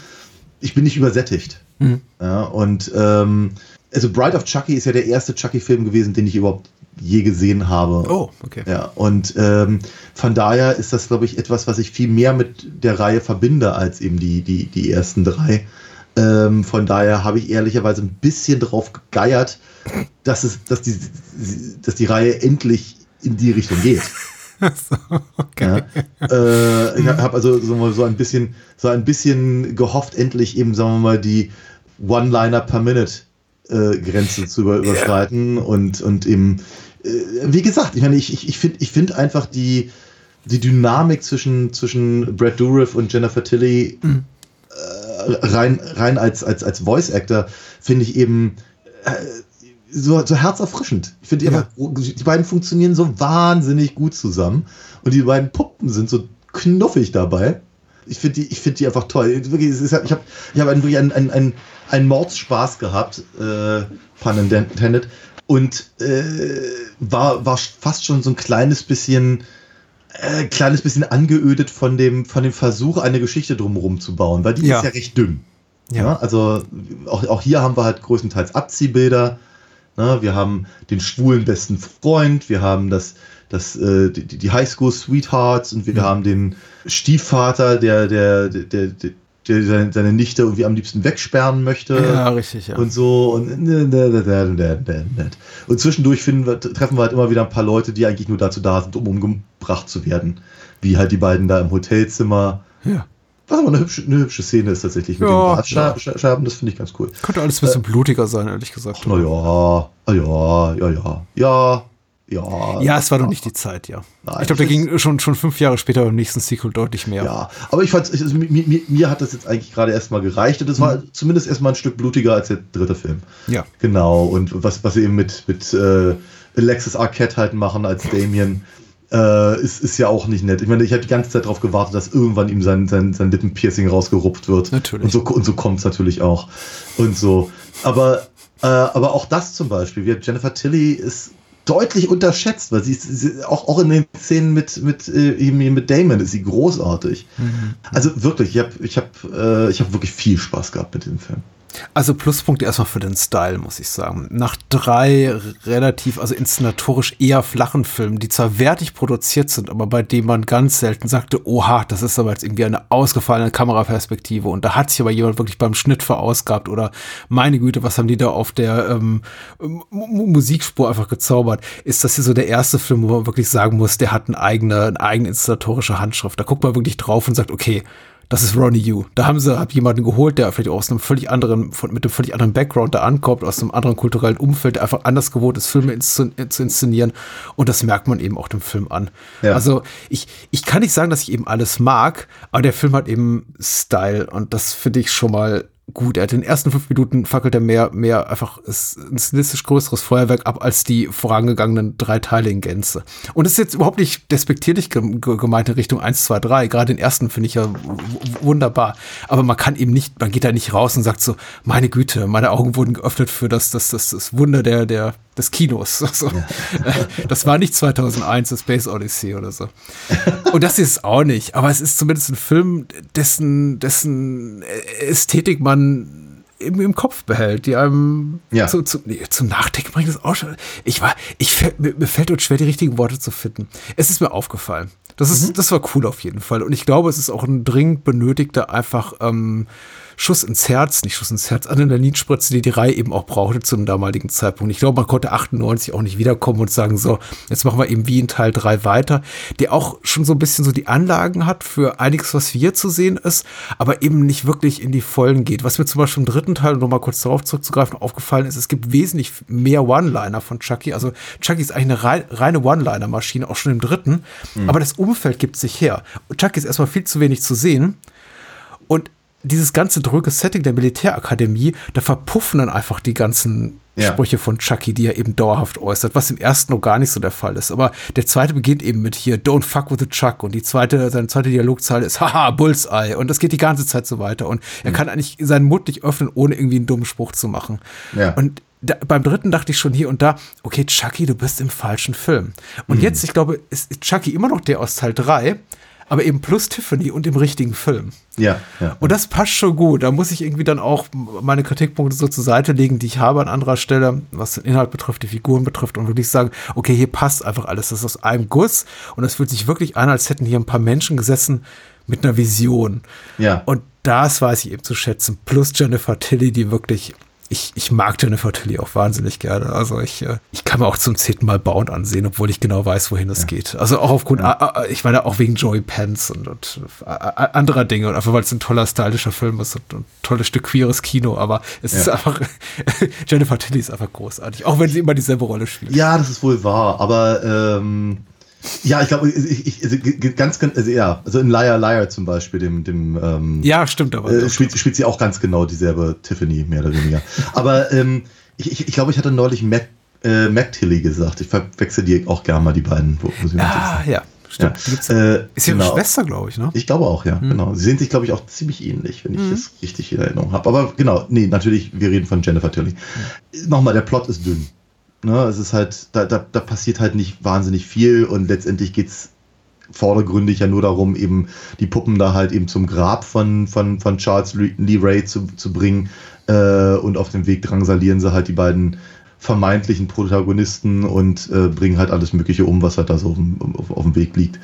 ich bin nicht übersättigt. Mhm. Ja, und ähm, also Bride of Chucky ist ja der erste Chucky-Film gewesen, den ich überhaupt je gesehen habe. Oh, okay. Ja, und ähm, von daher ist das, glaube ich, etwas, was ich viel mehr mit der Reihe verbinde als eben die, die, die ersten drei. Ähm, von daher habe ich ehrlicherweise ein bisschen drauf gegeiert, dass, es, dass, die, dass die Reihe endlich in die Richtung geht. so, okay. Ja, äh, ich habe also so, so, ein bisschen, so ein bisschen gehofft, endlich eben, sagen wir mal, die One-Liner per Minute äh, Grenze zu über, überschreiten yeah. und, und eben, äh, wie gesagt, ich meine, ich, ich, ich finde ich find einfach die, die Dynamik zwischen, zwischen Brad Dourif und Jennifer Tilly mhm. rein, rein als, als, als Voice Actor finde ich eben äh, so, so herzerfrischend. Ich finde, ja. die beiden funktionieren so wahnsinnig gut zusammen. Und die beiden Puppen sind so knuffig dabei. Ich finde die, ich die einfach toll. Wirklich, ist, ich habe ich hab wirklich einen, einen, einen, einen Mordspaß gehabt, äh, pun intended. Und äh, war, war fast schon so ein kleines bisschen, äh, kleines bisschen angeödet von dem, von dem Versuch, eine Geschichte drumherum zu bauen, weil die ja. ist ja recht dünn. Ja. ja. also auch, auch hier haben wir halt größtenteils Abziehbilder Ne? Wir haben den schwulen besten Freund, wir haben das, das, äh, die, die Highschool Sweethearts und wir mhm. haben den Stiefvater, der, der, der, der, der seine, seine Nichte irgendwie am liebsten wegsperren möchte. Ja, richtig, ja. Und so. Und, ne, ne, und zwischendurch finden wir, treffen wir halt immer wieder ein paar Leute, die eigentlich nur dazu da sind, um umgebracht zu werden. Wie halt die beiden da im Hotelzimmer. Ja. Was aber eine hübsche, eine hübsche Szene ist tatsächlich mit ja, den Glasscherben, das finde ich ganz cool. Könnte alles ein bisschen äh, blutiger sein, ehrlich gesagt. Na ja, ja, ja, ja, ja. ja. Ja, es war doch nicht die Zeit, ja. Nein, ich glaube, da ging schon, schon fünf Jahre später beim nächsten Sequel deutlich mehr. Ja, aber ich fand, also, mir, mir, mir hat das jetzt eigentlich gerade erstmal gereicht und es war zumindest erstmal ein Stück blutiger als der dritte Film. Ja. Genau, und was, was sie eben mit, mit äh, Alexis Arquette halt machen als Damien, äh, ist, ist ja auch nicht nett. Ich meine, ich habe die ganze Zeit darauf gewartet, dass irgendwann ihm sein, sein, sein Lippenpiercing rausgerupft wird. Natürlich. Und so, und so kommt es natürlich auch. Und so. Aber, äh, aber auch das zum Beispiel, wie Jennifer Tilly ist deutlich unterschätzt, weil sie, ist, sie auch, auch in den Szenen mit, mit, äh, mit Damon ist sie großartig. Mhm. Also wirklich, ich habe ich hab, äh, ich hab wirklich viel Spaß gehabt mit dem Film. Also Pluspunkt erstmal für den Style, muss ich sagen. Nach drei relativ, also inszenatorisch eher flachen Filmen, die zwar wertig produziert sind, aber bei denen man ganz selten sagte, oha, das ist aber jetzt irgendwie eine ausgefallene Kameraperspektive und da hat sich aber jemand wirklich beim Schnitt verausgabt oder meine Güte, was haben die da auf der ähm, Musikspur einfach gezaubert, ist das hier so der erste Film, wo man wirklich sagen muss, der hat eine eigene, eine eigene inszenatorische Handschrift. Da guckt man wirklich drauf und sagt, okay, das ist Ronnie Yu. Da haben sie hab jemanden geholt, der vielleicht aus einem völlig anderen, von, mit einem völlig anderen Background da ankommt, aus einem anderen kulturellen Umfeld, der einfach anders gewohnt ist, Filme inszun zu inszenieren. Und das merkt man eben auch dem Film an. Ja. Also ich, ich kann nicht sagen, dass ich eben alles mag, aber der Film hat eben Style und das finde ich schon mal gut. Er hat in den ersten fünf Minuten fackelt er mehr, mehr einfach ein stilistisch größeres Feuerwerk ab als die vorangegangenen drei Teile in Gänze. Und es ist jetzt überhaupt nicht despektierlich gemeint in Richtung 1, 2, 3. Gerade den ersten finde ich ja wunderbar. Aber man kann eben nicht, man geht da nicht raus und sagt so, meine Güte, meine Augen wurden geöffnet für das, das, das, das Wunder der, der, des Kinos. Also, ja. Das war nicht 2001, das Space Odyssey oder so. Und das ist es auch nicht. Aber es ist zumindest ein Film, dessen, dessen Ästhetik man im, im Kopf behält, die einem ja. zu, zu, nee, zum Nachdenken bringt. Das auch schon. Ich war, ich, mir, mir fällt uns schwer, die richtigen Worte zu finden. Es ist mir aufgefallen. Das ist, mhm. das war cool auf jeden Fall. Und ich glaube, es ist auch ein dringend benötigter einfach ähm, Schuss ins Herz, nicht Schuss ins Herz, Adrenalinspritze, die die Reihe eben auch brauchte zum damaligen Zeitpunkt. Ich glaube, man konnte 98 auch nicht wiederkommen und sagen, so, jetzt machen wir eben wie in Teil 3 weiter, der auch schon so ein bisschen so die Anlagen hat für einiges, was hier zu sehen ist, aber eben nicht wirklich in die Vollen geht. Was mir zum Beispiel im dritten Teil, um nochmal kurz darauf zurückzugreifen, aufgefallen ist, es gibt wesentlich mehr One-Liner von Chucky. Also Chucky ist eigentlich eine reine One-Liner-Maschine, auch schon im dritten, mhm. aber das Umfeld gibt sich her. Chucky ist erstmal viel zu wenig zu sehen. Und dieses ganze dröge Setting der Militärakademie, da verpuffen dann einfach die ganzen ja. Sprüche von Chucky, die er eben dauerhaft äußert, was im ersten noch gar nicht so der Fall ist. Aber der zweite beginnt eben mit hier, don't fuck with the Chuck. Und die zweite, seine zweite Dialogzeile ist, haha, Bullseye. Und das geht die ganze Zeit so weiter. Und er mhm. kann eigentlich seinen Mund nicht öffnen, ohne irgendwie einen dummen Spruch zu machen. Ja. Und da, beim dritten dachte ich schon hier und da, okay, Chucky, du bist im falschen Film. Und mhm. jetzt, ich glaube, ist Chucky immer noch der aus Teil 3, aber eben plus Tiffany und im richtigen Film. Ja, ja. Und das passt schon gut. Da muss ich irgendwie dann auch meine Kritikpunkte so zur Seite legen, die ich habe an anderer Stelle, was den Inhalt betrifft, die Figuren betrifft und wirklich sagen, okay, hier passt einfach alles. Das ist aus einem Guss und es fühlt sich wirklich an, als hätten hier ein paar Menschen gesessen mit einer Vision. Ja. Und das weiß ich eben zu schätzen. Plus Jennifer Tilly, die wirklich ich, ich mag Jennifer Tilly auch wahnsinnig gerne. Also ich, äh, ich kann mir auch zum zehnten Mal Bound ansehen, obwohl ich genau weiß, wohin es ja. geht. Also auch aufgrund, ja. ich meine auch wegen Joey Pence und, und anderer Dinge und einfach weil es ein toller stylischer Film ist und ein tolles Stück queeres Kino. Aber es ja. ist einfach Jennifer Tilly ist einfach großartig, auch wenn sie immer dieselbe Rolle spielt. Ja, das ist wohl wahr. Aber ähm ja, ich glaube, ich, ich, also ganz, also ja, also in Liar Liar zum Beispiel, dem, dem ähm, Ja, stimmt aber. Äh, spielt, spielt sie auch ganz genau dieselbe Tiffany, mehr oder weniger. aber ähm, ich, ich, ich glaube, ich hatte neulich Mac, äh, Mac Tilly gesagt. Ich verwechsel die auch gerne mal, die beiden. Wo, wo ja, ja, stimmt. Ja. Äh, ist ihre genau. Schwester, glaube ich, ne? Ich glaube auch, ja, hm. genau. Sie sehen sich, glaube ich, auch ziemlich ähnlich, wenn ich hm. das richtig in Erinnerung habe. Aber genau, nee, natürlich, wir reden von Jennifer Tilly. Hm. Nochmal, der Plot ist dünn. Ne, es ist halt, da, da, da passiert halt nicht wahnsinnig viel und letztendlich geht es vordergründig ja nur darum, eben die Puppen da halt eben zum Grab von, von, von Charles Lee Ray zu, zu bringen. Äh, und auf dem Weg drangsalieren sie halt die beiden vermeintlichen Protagonisten und äh, bringen halt alles Mögliche um, was halt da so auf, auf, auf dem Weg liegt.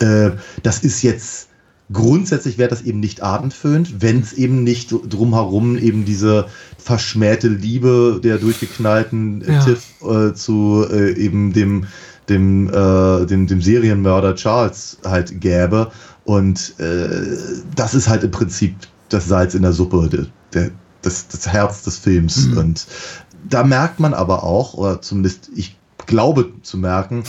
Mhm. Äh, das ist jetzt Grundsätzlich wäre das eben nicht abendfüllend, wenn es eben nicht drumherum eben diese verschmähte Liebe der durchgeknallten äh, ja. Tiff äh, zu äh, eben dem, dem, äh, dem, dem Serienmörder Charles halt gäbe. Und äh, das ist halt im Prinzip das Salz in der Suppe, der, der, das, das Herz des Films. Mhm. Und da merkt man aber auch, oder zumindest ich glaube zu merken,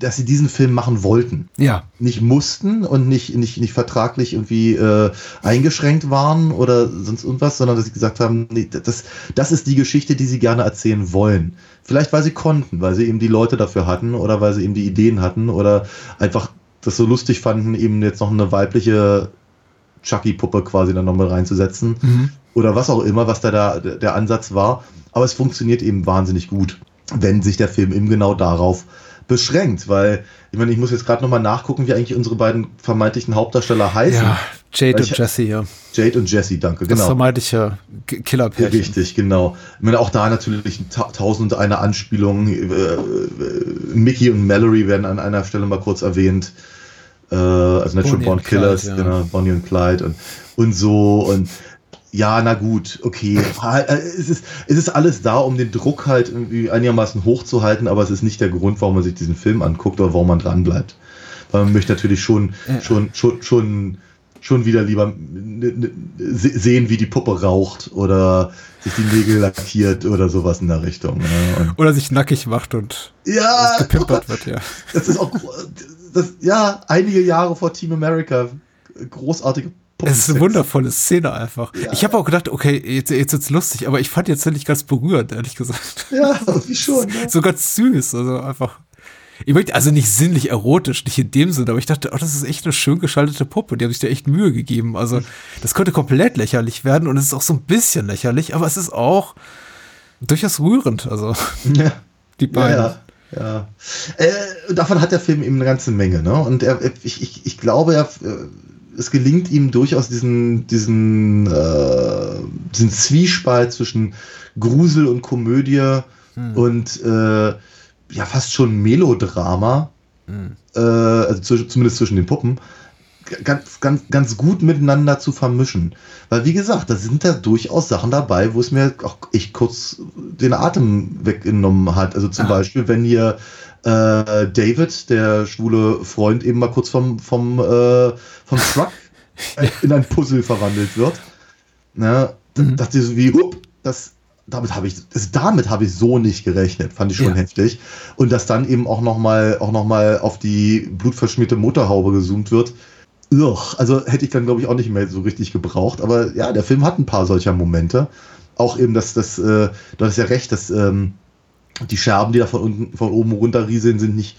dass sie diesen Film machen wollten. Ja. Nicht mussten und nicht, nicht, nicht vertraglich irgendwie äh, eingeschränkt waren oder sonst irgendwas, sondern dass sie gesagt haben, nee, das, das ist die Geschichte, die sie gerne erzählen wollen. Vielleicht, weil sie konnten, weil sie eben die Leute dafür hatten oder weil sie eben die Ideen hatten oder einfach das so lustig fanden, eben jetzt noch eine weibliche Chucky-Puppe quasi dann nochmal reinzusetzen. Mhm. Oder was auch immer, was da der, der Ansatz war. Aber es funktioniert eben wahnsinnig gut, wenn sich der Film eben genau darauf beschränkt, weil ich meine, ich muss jetzt gerade nochmal nachgucken, wie eigentlich unsere beiden vermeintlichen Hauptdarsteller heißen. Ja, Jade und Jesse, ja. Jade und Jesse, danke, genau. Das vermeintliche Killerpärchen. Ja, richtig, genau. Ich meine, auch da natürlich ta tausend eine Anspielungen. Äh, äh, Mickey und Mallory werden an einer Stelle mal kurz erwähnt. Äh, also Natural Born Killers, Clyde, ja. genau, Bonnie und Clyde und, und so und ja, na gut, okay. Äh, es ist, es ist alles da, um den Druck halt irgendwie einigermaßen hochzuhalten, aber es ist nicht der Grund, warum man sich diesen Film anguckt oder warum man dranbleibt. Weil man möchte natürlich schon, ja. schon, schon, schon, schon wieder lieber sehen, wie die Puppe raucht oder sich die Nägel lackiert oder sowas in der Richtung. Ne? oder sich nackig macht und ja, gepimpert wird, ja. Das ist auch, das, ja, einige Jahre vor Team America. Großartige es ist eine wundervolle Szene einfach. Ja. Ich habe auch gedacht, okay, jetzt, jetzt wird's lustig, aber ich fand jetzt nicht ganz berührend, ehrlich gesagt. Ja, wie schon. Ne? So ganz süß, also einfach. Ich möchte also nicht sinnlich erotisch, nicht in dem Sinne, aber ich dachte, oh, das ist echt eine schön geschaltete Puppe. Die haben sich da echt Mühe gegeben. Also, das könnte komplett lächerlich werden und es ist auch so ein bisschen lächerlich, aber es ist auch durchaus rührend. Also, ja. die beiden. Ja, ja. ja. Äh, davon hat der Film eben eine ganze Menge, ne? Und er, ich, ich, ich glaube, er äh, es gelingt ihm durchaus diesen, diesen, äh, diesen Zwiespalt zwischen Grusel und Komödie hm. und äh, ja fast schon Melodrama, hm. äh, also zu, zumindest zwischen den Puppen, ganz, ganz, ganz gut miteinander zu vermischen. Weil, wie gesagt, da sind da durchaus Sachen dabei, wo es mir auch echt kurz den Atem weggenommen hat. Also zum ah. Beispiel, wenn ihr äh, David, der schwule Freund, eben mal kurz vom, vom, äh, vom Truck in ein Puzzle verwandelt wird. Ne? Mhm. Dachte ich so wie, up, das, damit habe ich, das, damit habe ich so nicht gerechnet, fand ich schon ja. heftig. Und dass dann eben auch nochmal auch noch mal auf die blutverschmierte Motorhaube gezoomt wird. Ugh, also hätte ich dann, glaube ich, auch nicht mehr so richtig gebraucht. Aber ja, der Film hat ein paar solcher Momente. Auch eben, dass das, äh, du hast ja recht, dass ähm, die Scherben, die da von, unten, von oben runter rieseln, sind nicht,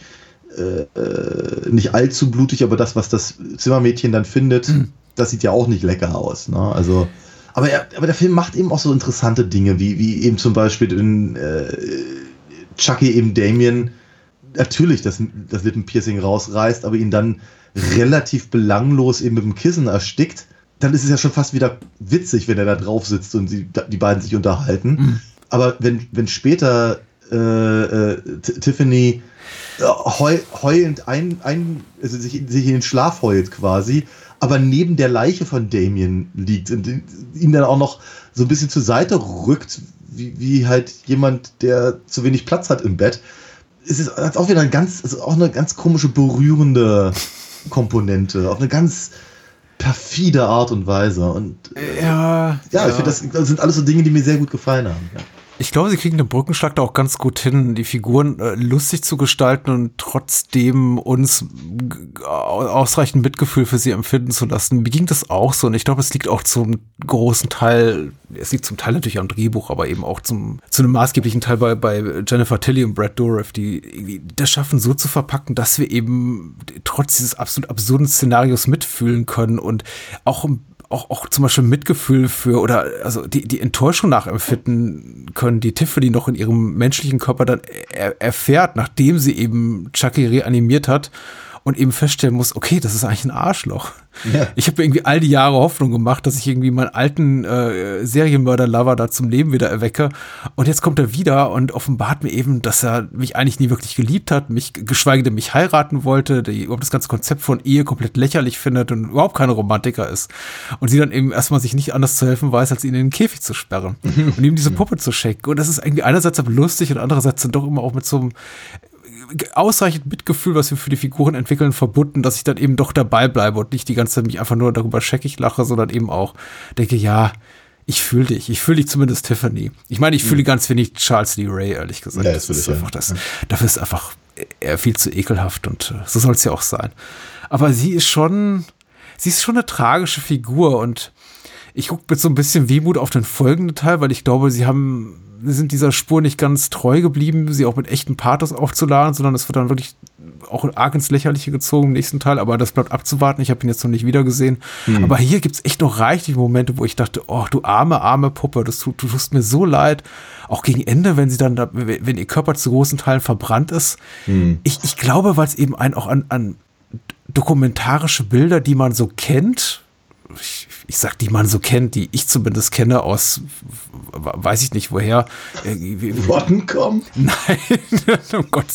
äh, äh, nicht allzu blutig, aber das, was das Zimmermädchen dann findet, mhm. das sieht ja auch nicht lecker aus. Ne? Also, aber, er, aber der Film macht eben auch so interessante Dinge, wie, wie eben zum Beispiel in äh, Chucky eben Damien natürlich das, das Lippenpiercing rausreißt, aber ihn dann relativ belanglos eben mit dem Kissen erstickt. Dann ist es ja schon fast wieder witzig, wenn er da drauf sitzt und sie, die beiden sich unterhalten. Mhm. Aber wenn, wenn später äh, äh, Tiffany äh, heu, heulend ein, ein also sich, sich in den Schlaf heult quasi, aber neben der Leiche von Damien liegt und ihn dann auch noch so ein bisschen zur Seite rückt, wie, wie halt jemand, der zu wenig Platz hat im Bett. Es ist auch wieder ein ganz, also auch eine ganz komische, berührende Komponente, auf eine ganz perfide Art und Weise. Und ja, ja, ja. ich finde, das, das, sind alles so Dinge, die mir sehr gut gefallen haben. Ja. Ich glaube, sie kriegen den Brückenschlag da auch ganz gut hin, die Figuren äh, lustig zu gestalten und trotzdem uns ausreichend Mitgefühl für sie empfinden zu lassen. Mir ging das auch so und ich glaube, es liegt auch zum großen Teil, es liegt zum Teil natürlich am Drehbuch, aber eben auch zum, zu einem maßgeblichen Teil bei, bei Jennifer Tilly und Brad Dourif, die, das schaffen so zu verpacken, dass wir eben trotz dieses absolut absurden Szenarios mitfühlen können und auch ein auch, auch zum Beispiel Mitgefühl für oder also die, die Enttäuschung nachempfinden können, die Tiffany noch in ihrem menschlichen Körper dann er, erfährt, nachdem sie eben Chucky reanimiert hat und eben feststellen muss, okay, das ist eigentlich ein Arschloch. Ja. Ich habe irgendwie all die Jahre Hoffnung gemacht, dass ich irgendwie meinen alten äh, Serienmörder-Lover da zum Leben wieder erwecke. Und jetzt kommt er wieder und offenbart mir eben, dass er mich eigentlich nie wirklich geliebt hat, mich geschweige denn mich heiraten wollte, der überhaupt das ganze Konzept von Ehe komplett lächerlich findet und überhaupt keine Romantiker ist. Und sie dann eben erstmal sich nicht anders zu helfen weiß, als ihn in den Käfig zu sperren und ihm diese Puppe zu schenken. Und das ist irgendwie einerseits aber lustig und andererseits dann doch immer auch mit so einem ausreichend Mitgefühl, was wir für die Figuren entwickeln, verbunden, dass ich dann eben doch dabei bleibe und nicht die ganze Zeit mich einfach nur darüber scheckig lache, sondern eben auch denke, ja, ich fühle dich. Ich fühle dich zumindest Tiffany. Ich meine, ich fühle mhm. ganz wenig Charles Lee Ray, ehrlich gesagt. Ja, das, das ist einfach ja. das. Dafür ist einfach er viel zu ekelhaft und äh, so soll es ja auch sein. Aber sie ist schon, sie ist schon eine tragische Figur und ich gucke mit so ein bisschen Wehmut auf den folgenden Teil, weil ich glaube, sie haben, sind dieser Spur nicht ganz treu geblieben, sie auch mit echten Pathos aufzuladen, sondern es wird dann wirklich auch arg ins Lächerliche gezogen im nächsten Teil, aber das bleibt abzuwarten. Ich habe ihn jetzt noch nicht wiedergesehen. Mhm. Aber hier gibt es echt noch reichlich Momente, wo ich dachte, oh, du arme, arme Puppe, das tut, du tust mir so leid. Auch gegen Ende, wenn sie dann, da, wenn ihr Körper zu großen Teilen verbrannt ist. Mhm. Ich, ich glaube, weil es eben ein auch an, an dokumentarische Bilder, die man so kennt, ich, ich sag, die man so kennt, die ich zumindest kenne aus, weiß ich nicht woher. Rotten.com? Nein, oh Gott,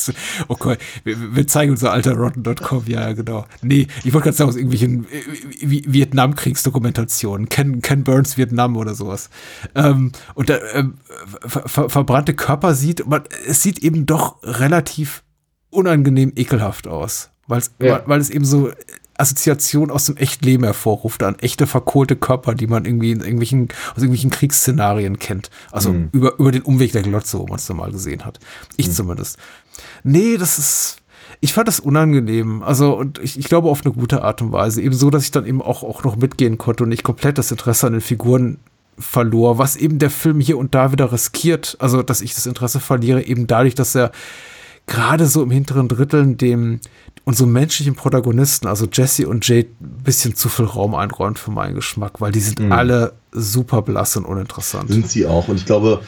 oh Gott, wir, wir zeigen unser alter Rotten.com, ja, genau. Nee, ich wollte gerade sagen, aus irgendwelchen äh, Vietnamkriegsdokumentationen, Ken, Ken Burns Vietnam oder sowas. Ähm, und da ähm, ver, ver, verbrannte Körper sieht, man, es sieht eben doch relativ unangenehm ekelhaft aus. Weil's, ja. weil es eben so Assoziation aus dem echten Leben hervorruft, an echte verkohlte Körper, die man irgendwie in irgendwelchen, aus irgendwelchen Kriegsszenarien kennt. Also mhm. über, über den Umweg der Glotze, wo man es normal gesehen hat. Ich mhm. zumindest. Nee, das ist, ich fand das unangenehm. Also, und ich, ich glaube auf eine gute Art und Weise. Eben so, dass ich dann eben auch, auch noch mitgehen konnte und nicht komplett das Interesse an den Figuren verlor, was eben der Film hier und da wieder riskiert. Also, dass ich das Interesse verliere, eben dadurch, dass er gerade so im hinteren Dritteln dem, unsere menschlichen Protagonisten, also Jesse und Jade, ein bisschen zu viel Raum einräumt für meinen Geschmack, weil die sind mhm. alle super blass und uninteressant. Sind sie auch. Und ich glaube,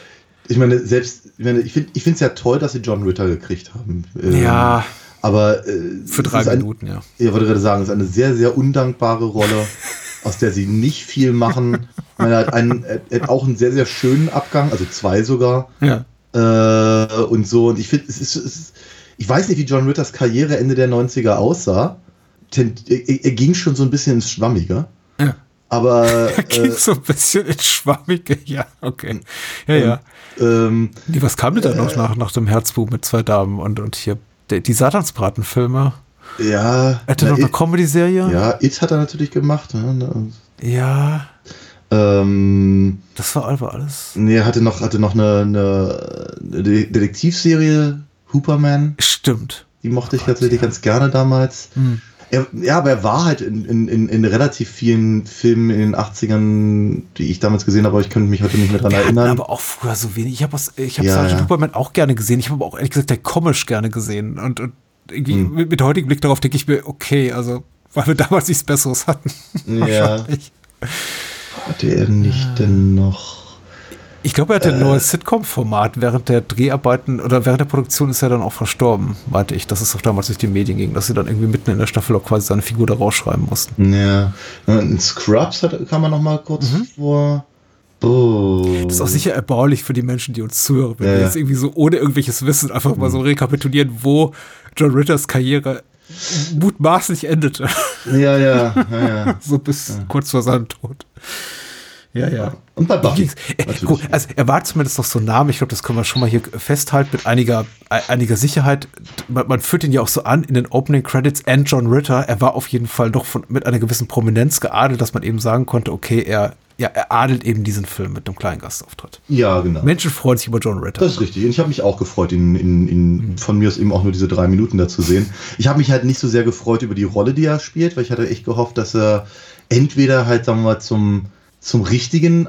ich meine, selbst, ich, meine, ich finde es ja toll, dass sie John Ritter gekriegt haben. Ähm, ja. Aber äh, für drei Minuten, ein, ja. Ich wollte gerade sagen, es ist eine sehr, sehr undankbare Rolle, aus der sie nicht viel machen. Ich meine, er hat, einen, er hat auch einen sehr, sehr schönen Abgang, also zwei sogar. Ja. Äh, und so. Und ich finde, es ist, es ist ich weiß nicht, wie John Ritters Karriere Ende der 90er aussah. Er, er ging schon so ein bisschen ins Schwammige. Ja. Aber. Er ging äh, so ein bisschen ins Schwammige, ja, okay. Ja, ja. Ähm, nee, was kam denn da noch äh, nach, nach dem Herzbuch mit zwei Damen und, und hier die, die Satansbratenfilme? Ja. Hatte noch eine Comedy-Serie? Ja, It hat er natürlich gemacht. Ne? Ja. Ähm, das war einfach alles. Nee, er hatte noch, hatte noch eine, eine, Detektivserie Hooperman. Stimmt. Die mochte ich oh tatsächlich ja. ganz gerne damals. Hm. Er, ja, aber er war halt in, in, in, in, relativ vielen Filmen in den 80ern, die ich damals gesehen habe, aber ich könnte mich heute nicht mehr dran Wir erinnern. aber auch früher so wenig. Ich habe ich hab ja, Sergeant ja. Hooperman auch gerne gesehen. Ich habe aber auch ehrlich gesagt der Komisch gerne gesehen. Und, und irgendwie hm. mit, mit heutigem Blick darauf denke ich mir, okay, also, weil wir damals nichts Besseres hatten. Ja. Hatte er nicht denn noch ich glaube, er hatte ein neues Sitcom-Format während der Dreharbeiten oder während der Produktion ist er dann auch verstorben, meinte ich. Das ist auch damals durch die Medien ging, dass sie dann irgendwie mitten in der Staffel auch quasi seine Figur da rausschreiben mussten. Ja. In Scrubs hat, kann man noch mal kurz mhm. vor. Oh. Das ist auch sicher erbaulich für die Menschen, die uns zuhören, wenn ja, wir jetzt irgendwie so ohne irgendwelches Wissen einfach mal so rekapitulieren, wo John Ritters Karriere mutmaßlich endete. Ja, ja, ja, ja. so bis ja. kurz vor seinem Tod. Ja, ja. Und bei Buffy. Gut, also er war zumindest noch so ein Name, ich glaube, das können wir schon mal hier festhalten mit einiger, einiger Sicherheit. Man, man, führt ihn ja auch so an in den Opening Credits and John Ritter. Er war auf jeden Fall doch von, mit einer gewissen Prominenz geadelt, dass man eben sagen konnte, okay, er, ja, er adelt eben diesen Film mit einem kleinen Gastauftritt. Ja, genau. Menschen freuen sich über John Ritter. Das ist richtig. Und ich habe mich auch gefreut, ihn, ihn, ihn mhm. von mir aus eben auch nur diese drei Minuten da zu sehen. Ich habe mich halt nicht so sehr gefreut über die Rolle, die er spielt, weil ich hatte echt gehofft, dass er entweder halt, sagen wir mal, zum zum richtigen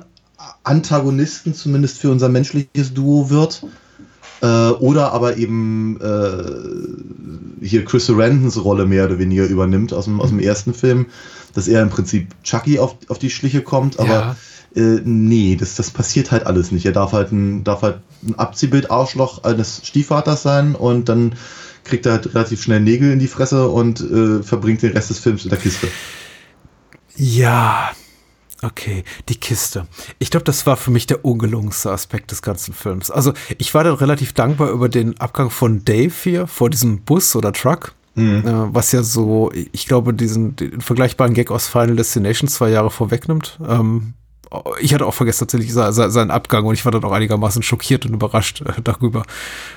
Antagonisten, zumindest für unser menschliches Duo wird. Äh, oder aber eben äh, hier Chris Sarandons Rolle mehr oder weniger übernimmt aus dem, aus dem ersten Film, dass er im Prinzip Chucky auf, auf die Schliche kommt, aber ja. äh, nee, das, das passiert halt alles nicht. Er darf halt ein, darf halt ein Abziehbild-Arschloch eines Stiefvaters sein und dann kriegt er halt relativ schnell Nägel in die Fresse und äh, verbringt den Rest des Films in der Kiste. Ja, Okay, die Kiste. Ich glaube, das war für mich der ungelungenste Aspekt des ganzen Films. Also ich war dann relativ dankbar über den Abgang von Dave hier vor diesem Bus oder Truck. Mhm. Äh, was ja so, ich glaube, diesen vergleichbaren Gag aus Final Destination zwei Jahre vorwegnimmt. Ähm, ich hatte auch vergessen tatsächlich seinen Abgang und ich war dann auch einigermaßen schockiert und überrascht äh, darüber.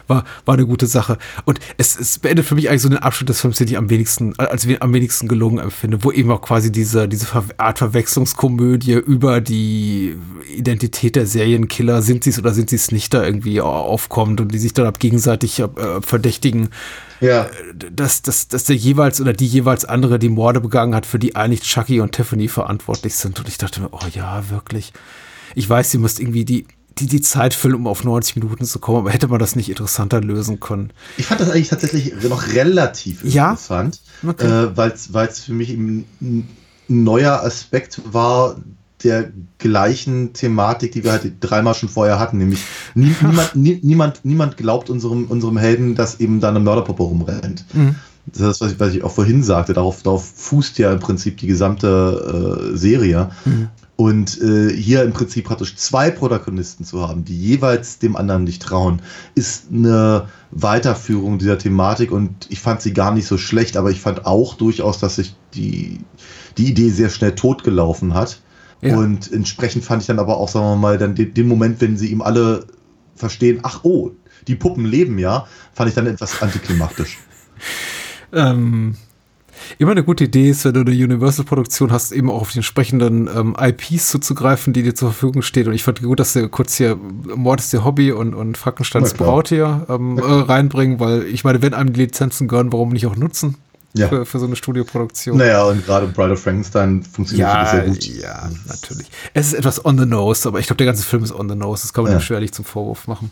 War, war eine gute Sache. Und es, es beendet für mich eigentlich so den Abschnitt des Films, den ich am wenigsten, als am wenigsten gelungen empfinde, wo eben auch quasi diese, diese Art Verwechslungskomödie über die Identität der Serienkiller, sind sie es oder sind sie es nicht, da irgendwie aufkommt und die sich dann ab gegenseitig äh, verdächtigen ja. dass, dass, dass der jeweils oder die jeweils andere die Morde begangen hat, für die eigentlich Chucky und Tiffany verantwortlich sind. Und ich dachte mir, oh ja, wirklich. Ich weiß, sie müsst irgendwie die, die, die Zeit füllen, um auf 90 Minuten zu kommen, aber hätte man das nicht interessanter lösen können. Ich fand das eigentlich tatsächlich noch relativ ja? interessant, okay. äh, weil es für mich ein neuer Aspekt war, der gleichen Thematik, die wir halt dreimal schon vorher hatten, nämlich nie, niemand, nie, niemand, niemand glaubt unserem, unserem Helden, dass eben da eine Mörderpuppe rumrennt. Mhm. Das ist das, was ich, was ich auch vorhin sagte. Darauf, darauf fußt ja im Prinzip die gesamte äh, Serie. Mhm. Und äh, hier im Prinzip praktisch zwei Protagonisten zu haben, die jeweils dem anderen nicht trauen, ist eine Weiterführung dieser Thematik und ich fand sie gar nicht so schlecht, aber ich fand auch durchaus, dass sich die, die Idee sehr schnell totgelaufen hat. Ja. Und entsprechend fand ich dann aber auch, sagen wir mal, dann den, den Moment, wenn sie ihm alle verstehen, ach oh, die Puppen leben ja, fand ich dann etwas antiklimatisch. ähm, immer eine gute Idee ist, wenn du eine Universal-Produktion hast, eben auch auf die entsprechenden ähm, IPs zuzugreifen, die dir zur Verfügung stehen. Und ich fand gut, dass sie kurz hier Mord ist ihr Hobby und, und Frankensteins Braut hier ähm, äh, reinbringen, weil ich meine, wenn einem die Lizenzen gehören, warum nicht auch nutzen? Ja. für, für so eine Studioproduktion. Naja, und gerade Bride of Frankenstein funktioniert ja, sehr gut. Ja, natürlich. Es ist etwas on the nose, aber ich glaube, der ganze Film ist on the nose. Das kann man ja. schwerlich zum Vorwurf machen.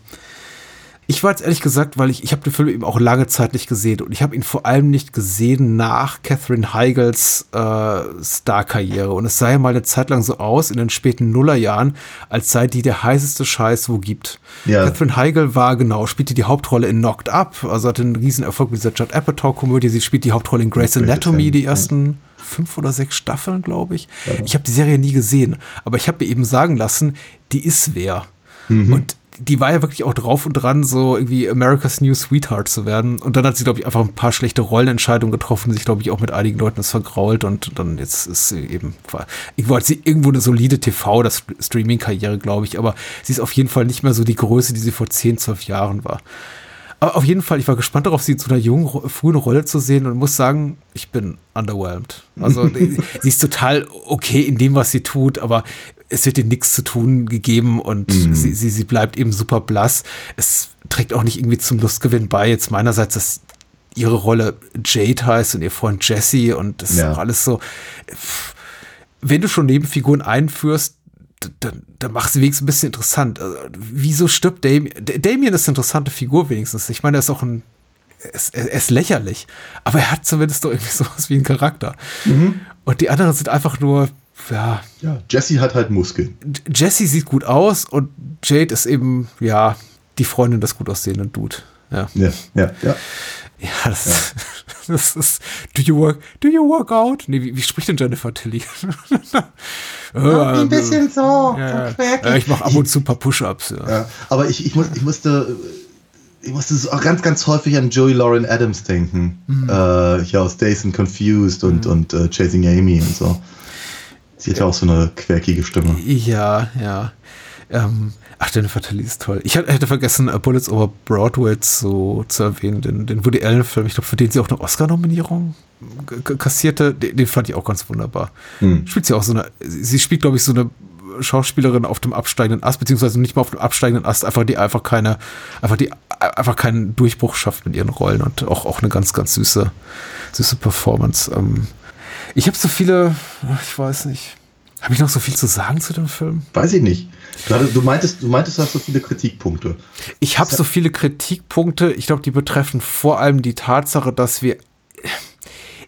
Ich war jetzt ehrlich gesagt, weil ich, ich habe den Film eben auch lange Zeit nicht gesehen und ich habe ihn vor allem nicht gesehen nach Catherine Heigls äh, Star-Karriere. Und es sah ja mal eine Zeit lang so aus, in den späten Nullerjahren, als sei die der heißeste Scheiß, wo gibt. Ja. Catherine Heigl war genau, spielte die Hauptrolle in Knocked Up, also hatte einen riesen Erfolg mit dieser Judd Apatow-Komödie. Sie spielt die Hauptrolle in Grey's Anatomy, die ersten fünf oder sechs Staffeln, glaube ich. Ja. Ich habe die Serie nie gesehen, aber ich habe mir eben sagen lassen, die ist wer. Mhm. Und die war ja wirklich auch drauf und dran, so irgendwie America's New Sweetheart zu werden. Und dann hat sie, glaube ich, einfach ein paar schlechte Rollenentscheidungen getroffen, sich, glaube ich, auch mit einigen Leuten das vergrault und dann jetzt ist sie eben, irgendwo hat sie irgendwo eine solide TV, das Streaming-Karriere, glaube ich, aber sie ist auf jeden Fall nicht mehr so die Größe, die sie vor 10, 12 Jahren war. Aber auf jeden Fall, ich war gespannt darauf, sie so einer jungen, frühen Rolle zu sehen und muss sagen, ich bin underwhelmed. Also sie ist total okay in dem, was sie tut, aber es wird ihr nichts zu tun gegeben und mhm. sie, sie, sie bleibt eben super blass. Es trägt auch nicht irgendwie zum Lustgewinn bei. Jetzt meinerseits, dass ihre Rolle Jade heißt und ihr Freund Jesse und das ja. ist auch alles so. Wenn du schon Nebenfiguren einführst, dann, dann mach sie wenigstens ein bisschen interessant. Also, wieso stirbt Damien? Damien ist eine interessante Figur wenigstens. Ich meine, er ist auch ein er ist, er ist, lächerlich, aber er hat zumindest doch irgendwie sowas wie einen Charakter. Mhm. Und die anderen sind einfach nur ja. Ja, Jesse hat halt Muskeln. Jesse sieht gut aus und Jade ist eben, ja, die Freundin des gut aussehenden Dude. Ja, ja, ja. Ja, ja, das, ja. das ist. Do you work, do you work out? Nee, wie, wie spricht denn Jennifer Tilly? ja, ein bisschen so. Ja, ja. ich mache ab und zu ein paar Push-Ups. Ja. aber ich, ich, muss, ich musste ich musste so ganz, ganz häufig an Joey Lauren Adams denken. Mhm. Äh, hier aus Days and Confused und, mhm. und uh, Chasing Amy und so. Sie hat ja auch so eine quirkige Stimme. Ja, ja. Ähm, ach, Jennifer Tilly ist toll. Ich hätte vergessen, uh, Bullets over Broadway so zu erwähnen, den, den Woody Allen-Film, ich glaube, für den sie auch eine Oscar-Nominierung kassierte, den, den, fand ich auch ganz wunderbar. Hm. Spielt sie auch so eine, sie spielt, glaube ich, so eine Schauspielerin auf dem absteigenden Ast, beziehungsweise nicht mal auf dem absteigenden Ast, einfach die einfach keine, einfach die einfach keinen Durchbruch schafft mit ihren Rollen und auch, auch eine ganz, ganz süße, süße Performance. Ähm, ich habe so viele, ich weiß nicht. Habe ich noch so viel zu sagen zu dem Film? Weiß ich nicht. Du meintest, du meintest, du hast so viele Kritikpunkte. Ich habe so viele Kritikpunkte. Ich glaube, die betreffen vor allem die Tatsache, dass wir.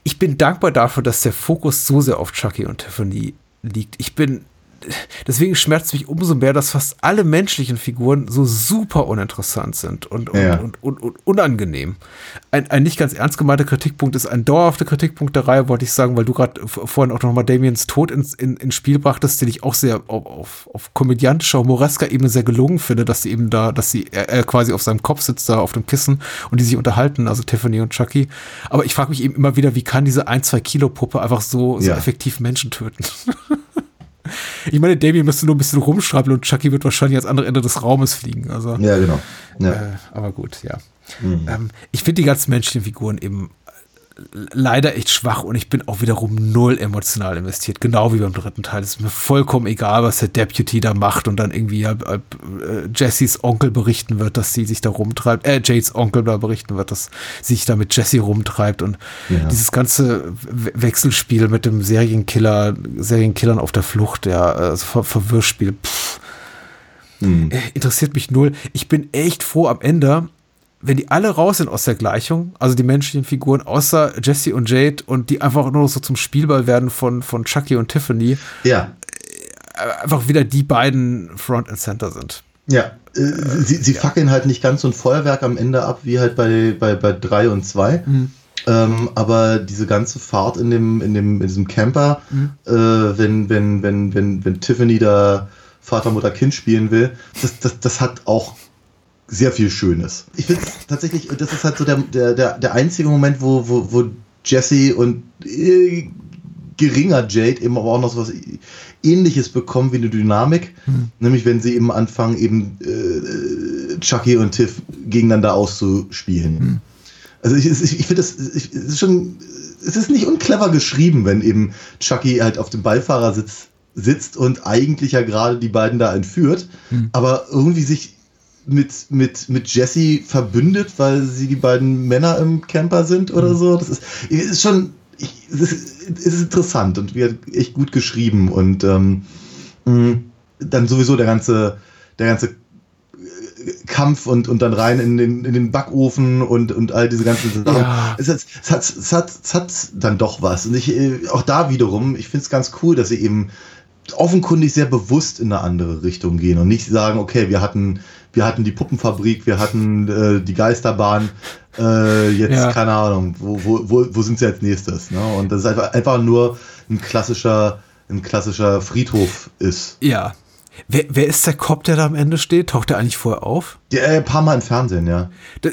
Ich bin dankbar dafür, dass der Fokus so sehr auf Chucky und Tiffany liegt. Ich bin deswegen schmerzt mich umso mehr, dass fast alle menschlichen Figuren so super uninteressant sind und, ja. und, und, und, unangenehm. Ein, ein nicht ganz ernst gemeinter Kritikpunkt ist ein dauerhafter Kritikpunkt der Reihe, wollte ich sagen, weil du gerade vorhin auch nochmal Damiens Tod ins in, in Spiel brachtest, den ich auch sehr auf, auf, auf komödiantischer, humoresker Ebene sehr gelungen finde, dass sie eben da, dass sie er quasi auf seinem Kopf sitzt, da auf dem Kissen und die sich unterhalten, also Tiffany und Chucky. Aber ich frage mich eben immer wieder, wie kann diese ein, zwei Kilo Puppe einfach so, so ja. effektiv Menschen töten? Ich meine, Damien müsste nur ein bisschen rumschreiben und Chucky wird wahrscheinlich ans andere Ende des Raumes fliegen. Also, Ja, genau. Ja. äh, aber gut, ja. Ähm, ich finde die ganzen menschlichen Figuren eben leider echt schwach und ich bin auch wiederum null emotional investiert, genau wie beim dritten Teil. Es ist mir vollkommen egal, was der Deputy da macht und dann irgendwie ja, äh, Jessys Onkel berichten wird, dass sie sich da rumtreibt, äh, Jades Onkel da berichten wird, dass sie sich da mit Jesse rumtreibt und Ja. dieses ganze We- Wechselspiel mit dem Serienkiller, Serienkillern auf der Flucht, ja, also Ver Verwirrspiel, pff, Hm. äh, interessiert mich null. Ich bin echt froh am Ende, wenn die alle raus sind aus der Gleichung, also die menschlichen Figuren, außer Jesse und Jade und die einfach nur so zum Spielball werden von, von Chucky und Tiffany, Ja. äh, einfach wieder die beiden Front and Center sind. Ja, äh, sie, sie fackeln halt nicht ganz so ein Feuerwerk am Ende ab, wie halt bei, bei, bei 3 und 2. Ähm, aber diese ganze Fahrt in dem, in dem, in diesem Camper, äh, wenn, wenn, wenn, wenn, wenn Tiffany da Vater, Mutter, Kind spielen will, das, das, das hat auch sehr viel Schönes. Ich finde tatsächlich, das ist halt so der, der, der, einzige Moment, wo, wo, wo Jesse und äh, geringer Jade eben aber auch noch so was ähnliches bekommen wie eine Dynamik. Nämlich wenn sie eben anfangen, eben äh, Chucky und Tiff gegeneinander auszuspielen. Also ich, ich, ich finde das, ich, es ist schon, es ist nicht unclever geschrieben, wenn eben Chucky halt auf dem Beifahrersitz sitzt und eigentlich ja gerade die beiden da entführt, aber irgendwie sich mit, mit, mit Jesse verbündet, weil sie die beiden Männer im Camper sind oder so. Das ist, ist schon, es, ist, ist interessant und wird echt gut geschrieben und ähm, dann sowieso der ganze, der ganze äh, Kampf und, und dann rein in den, in den Backofen und, und all diese ganzen Sachen. Ja. Es, hat, es, hat, es, hat, es hat dann doch was. Und ich, äh, auch da wiederum, ich finde es ganz cool, dass sie eben offenkundig sehr bewusst in eine andere Richtung gehen und nicht sagen, okay, wir hatten, wir hatten die Puppenfabrik, wir hatten äh, die Geisterbahn, äh, jetzt Ja. keine Ahnung, wo, wo, wo, sind sie als nächstes? Ne? Und das ist einfach, einfach nur ein klassischer, ein klassischer Friedhof ist. Ja. Wer, wer ist der Cop, der da am Ende steht? Taucht der eigentlich vorher auf? Der, äh, ein paar Mal im Fernsehen, ja. Da-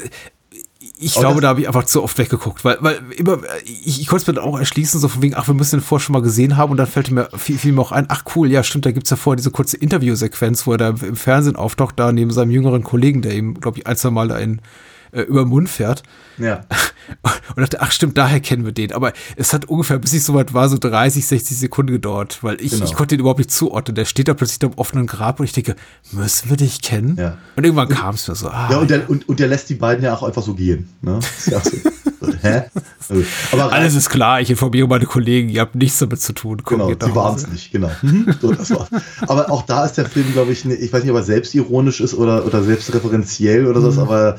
Ich Aber glaube, da habe ich einfach zu oft weggeguckt, weil, weil immer, ich, ich konnte es mir dann auch erschließen, so von wegen, ach, wir müssen den vorher schon mal gesehen haben und dann fällt mir, fiel, fiel mir auch ein, ach cool, ja stimmt, da gibt's ja vorher diese kurze Interviewsequenz, wo er da im Fernsehen auftaucht, da neben seinem jüngeren Kollegen, der ihm, glaube ich, ein, zwei Mal da in, äh, über den Mund fährt. Ja. Und dachte, ach stimmt, daher kennen wir den. Aber es hat ungefähr, bis ich soweit war, so 30, 60 Sekunden gedauert, weil ich, Genau. ich konnte ihn überhaupt nicht zuordnen. Der steht da plötzlich da im offenen Grab und ich denke, müssen wir dich kennen? Ja. Und irgendwann kam es mir so, ah, Ja, und der, und, und der lässt die beiden ja auch einfach so gehen. Ne? Ja auch so. So, Hä? Also, Aber alles ist klar, ich informiere meine Kollegen, ihr habt nichts damit zu tun. Komm, Genau, sie waren es nicht, genau. So, das war's. Aber auch da ist der Film, glaube ich, ne, ich weiß nicht, ob er selbstironisch ist oder, oder selbstreferenziell oder Mhm. so, aber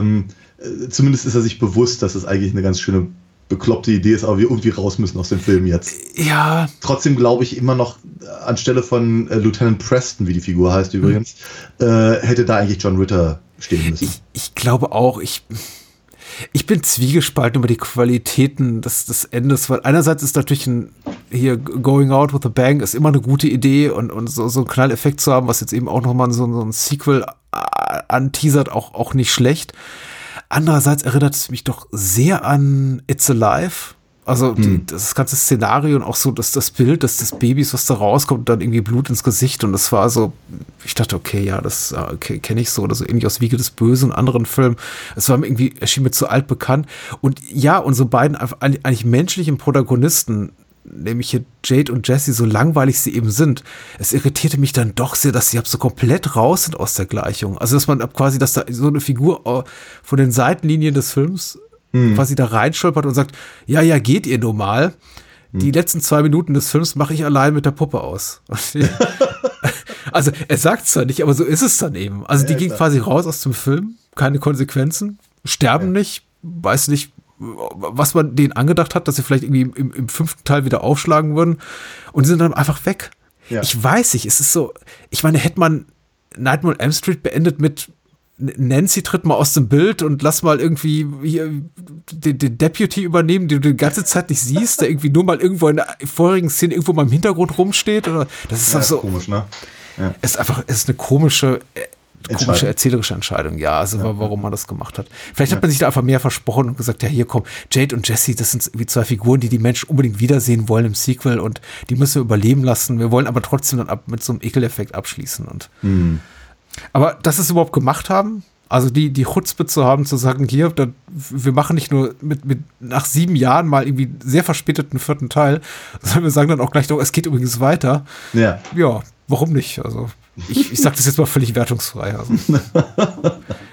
ähm, äh, zumindest ist er sich bewusst, dass es eigentlich eine ganz schöne bekloppte Idee ist, aber wir irgendwie raus müssen aus dem Film jetzt. Ja, Trotzdem glaube ich immer noch, äh, anstelle von äh, Lieutenant Preston, wie die Figur heißt Mhm. übrigens, äh, hätte da eigentlich John Ritter stehen müssen. ich, ich glaube auch, ich, ich bin zwiegespalten über die Qualitäten des, des Endes, weil einerseits ist natürlich ein, hier Going Out with a Bang ist immer eine gute Idee und, und so, so einen Knalleffekt zu haben, was jetzt eben auch nochmal so, so ein Sequel äh, anteasert, auch, auch nicht schlecht. Andererseits erinnert es mich doch sehr an It's Alive. Also die, das ganze Szenario und auch so das, das Bild des, des Babys, was da rauskommt, dann irgendwie Blut ins Gesicht. Und das war so, ich dachte, okay, ja, das äh, okay, kenne ich so. Oder so ähnlich aus Wiege des Bösen und anderen Filmen. Es war mir irgendwie, erschien mir zu alt bekannt. Und ja, unsere beiden eigentlich menschlichen Protagonisten, nämlich hier Jade und Jesse, so langweilig sie eben sind, es irritierte mich dann doch sehr, dass sie ab so komplett raus sind aus der Gleichung. Also, dass man ab quasi, dass da so eine Figur äh, von den Seitenlinien des Films quasi da reinstolpert und sagt, ja, ja, geht ihr nur mal. Die letzten zwei Minuten des Films mache ich allein mit der Puppe aus. also, er sagt zwar nicht, aber so ist es dann eben. Also, die Ja, gehen klar. quasi raus aus dem Film, keine Konsequenzen, sterben nicht, weiß nicht, was man denen angedacht hat, dass sie vielleicht irgendwie im, im fünften Teil wieder aufschlagen würden und sind dann einfach weg. Ja. Ich weiß nicht, es ist so, ich meine, hätte man Nightmare on Elm Street beendet mit Nancy tritt mal aus dem Bild und lass mal irgendwie hier den, den Deputy übernehmen, den du die ganze Zeit nicht siehst, der irgendwie nur mal irgendwo in der vorherigen Szene irgendwo mal im Hintergrund rumsteht oder das ist Ja, so, komisch, ne? es ist einfach, ist eine komische, äh, komische erzählerische Entscheidung, ja, also ja. warum man das gemacht hat. Vielleicht hat man sich da einfach mehr versprochen und gesagt, ja, hier komm, Jade und Jesse, das sind wie zwei Figuren, die die Menschen unbedingt wiedersehen wollen im Sequel und die müssen wir überleben lassen. Wir wollen aber trotzdem dann ab, mit so einem Ekeleffekt abschließen und. Mhm. Aber dass sie es überhaupt gemacht haben, also die, die Chutzpe zu haben, zu sagen, hier, da, wir machen nicht nur mit, mit nach sieben Jahren mal irgendwie sehr verspäteten vierten Teil, sondern wir sagen dann auch gleich noch, es geht übrigens weiter. Ja. Ja, warum nicht? Also ich, ich sage das jetzt mal völlig wertungsfrei. Also.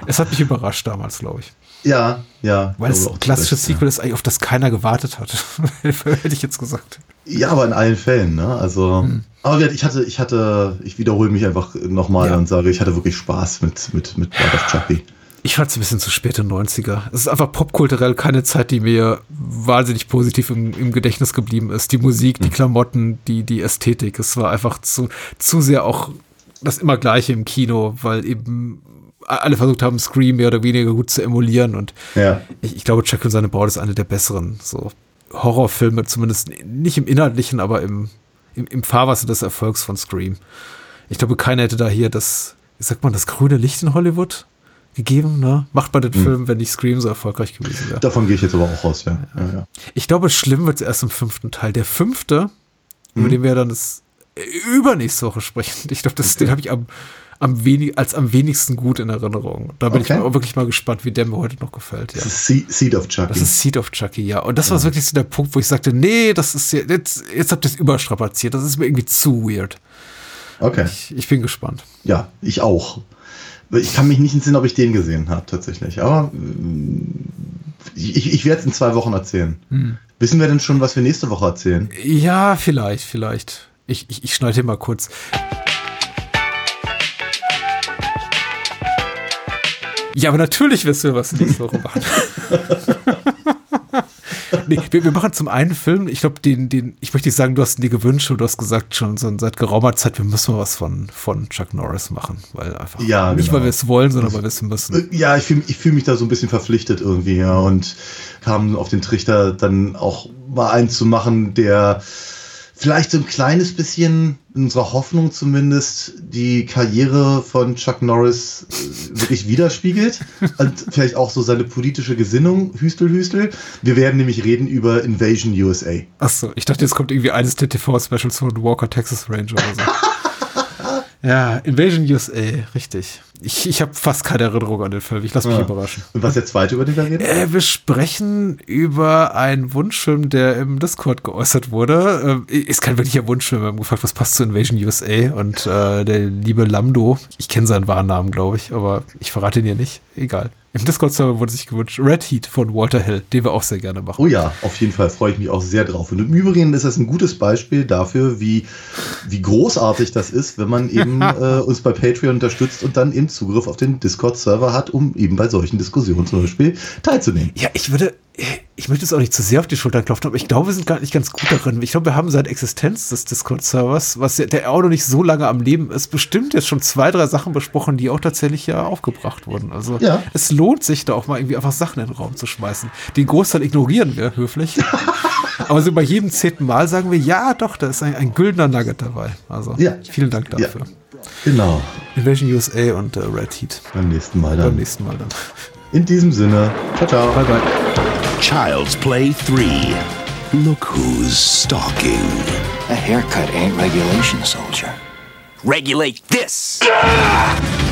es hat mich überrascht damals, glaube ich. Ja, ja. Weil es ein klassisches Sequel ja. ist, eigentlich, auf das keiner gewartet hat. Hätte ich jetzt gesagt. Ja, aber in allen Fällen, ne? Also. Hm. Aber ich hatte, ich hatte, ich wiederhole mich einfach nochmal ja. und sage, ich hatte wirklich Spaß mit, mit, mit Blood of Chucky. Ich fand es ein bisschen zu späte 90er. Es ist einfach popkulturell keine Zeit, die mir wahnsinnig positiv im, im Gedächtnis geblieben ist. Die Musik, die hm. Klamotten, die, die Ästhetik. Es war einfach zu, zu sehr auch das immer Gleiche im Kino, weil eben alle versucht haben, Scream mehr oder weniger gut zu emulieren. Und ja. ich, ich, glaube, Chuck und seine Braut ist eine der besseren so Horrorfilme, zumindest nicht im Inhaltlichen, aber im, im, im Fahrwasser des Erfolgs von Scream. Ich glaube, keiner hätte da hier das, wie sagt man, das grüne Licht in Hollywood gegeben, ne? Macht man den mhm. Film, wenn nicht Scream so erfolgreich gewesen wäre. Davon gehe ich jetzt aber auch raus, ja. ja. ja ich glaube, schlimm wird es erst im fünften Teil. Der fünfte, mhm. über den wir dann das übernächste Woche sprechen. Ich glaube, okay. den habe ich am, am wenig, als am wenigsten gut in Erinnerung. Da bin okay. ich auch wirklich mal gespannt, wie der mir heute noch gefällt. Ja. Das ist Seed of Chucky. Das ist Seed of Chucky, ja. Und das war wirklich so der Punkt, wo ich sagte, nee, das ist jetzt, jetzt habt ihr es überstrapaziert. Das ist mir irgendwie zu weird. Okay. Ich, ich, bin gespannt. Ja, ich auch. Ich kann mich nicht entsinnen, ob ich den gesehen habe, tatsächlich. Aber ich, ich werde es in zwei Wochen erzählen. Hm. Wissen wir denn schon, was wir nächste Woche erzählen? Ja, vielleicht, vielleicht. Ich, ich, ich schneide mal kurz. Ja, aber natürlich wissen wir, was nächste Woche machen. nee, wir, wir, machen zum einen Film, ich glaube, den, den, ich möchte nicht sagen, du hast dir gewünscht und du hast gesagt schon so seit geraumer Zeit, wir müssen mal was von, von Chuck Norris machen, weil einfach ja, nicht, genau. weil wir es wollen, sondern weil wir es müssen. Ja, ich fühle ich fühl mich da so ein bisschen verpflichtet irgendwie, ja, und kam auf den Trichter dann auch mal einen zu machen, der vielleicht so ein kleines bisschen, in unserer Hoffnung zumindest, die Karriere von Chuck Norris äh, wirklich widerspiegelt und vielleicht auch so seine politische Gesinnung, Hüstel, Hüstel. Wir werden nämlich reden über Invasion USA. Achso, ich dachte, jetzt kommt irgendwie eines der TV-Specials von Walker Texas Ranger oder so. Ja, Invasion USA, richtig. Ich, ich habe fast keine Erinnerung an den Film. Ich lasse mich ja. überraschen. Und was der zweite, über den wir reden? Äh, wir sprechen über einen Wunschfilm, der im Discord geäußert wurde. Äh, ist kein wirklicher Wunschfilm. Wir haben gefragt, was passt zu Invasion USA? Und äh, der liebe Lamdo, ich kenne seinen wahren Namen, glaube ich, aber ich verrate ihn hier nicht. Egal. Im Discord-Server wurde sich gewünscht Red Heat von Walter Hill, den wir auch sehr gerne machen. Oh ja, auf jeden Fall freue ich mich auch sehr drauf. Und im Übrigen ist das ein gutes Beispiel dafür, wie, wie großartig das ist, wenn man eben äh, uns bei Patreon unterstützt und dann eben Zugriff auf den Discord-Server hat, um eben bei solchen Diskussionen zum Beispiel teilzunehmen. Ja, ich würde, ich möchte es auch nicht zu sehr auf die Schulter klopfen, aber ich glaube, wir sind gar nicht ganz gut darin. Ich glaube, wir haben seit Existenz des Discord-Servers, was ja, der auch noch nicht so lange am Leben ist, bestimmt jetzt schon zwei, drei Sachen besprochen, die auch tatsächlich ja aufgebracht wurden. Also ja. es lohnt sich da auch mal irgendwie einfach Sachen in den Raum zu schmeißen. Den Großteil ignorieren wir höflich. aber so bei jedem zehnten Mal sagen wir, ja, doch, da ist ein, ein güldener Nugget dabei. Also ja. vielen Dank dafür. Ja. Genau. Invasion USA und äh, Red Heat. Beim nächsten Mal dann. Beim nächsten Mal dann. In diesem Sinne, ciao, ciao. Bye, bye. Child's Play 3. Look who's stalking. A haircut ain't regulation, soldier. Regulate this! Ah!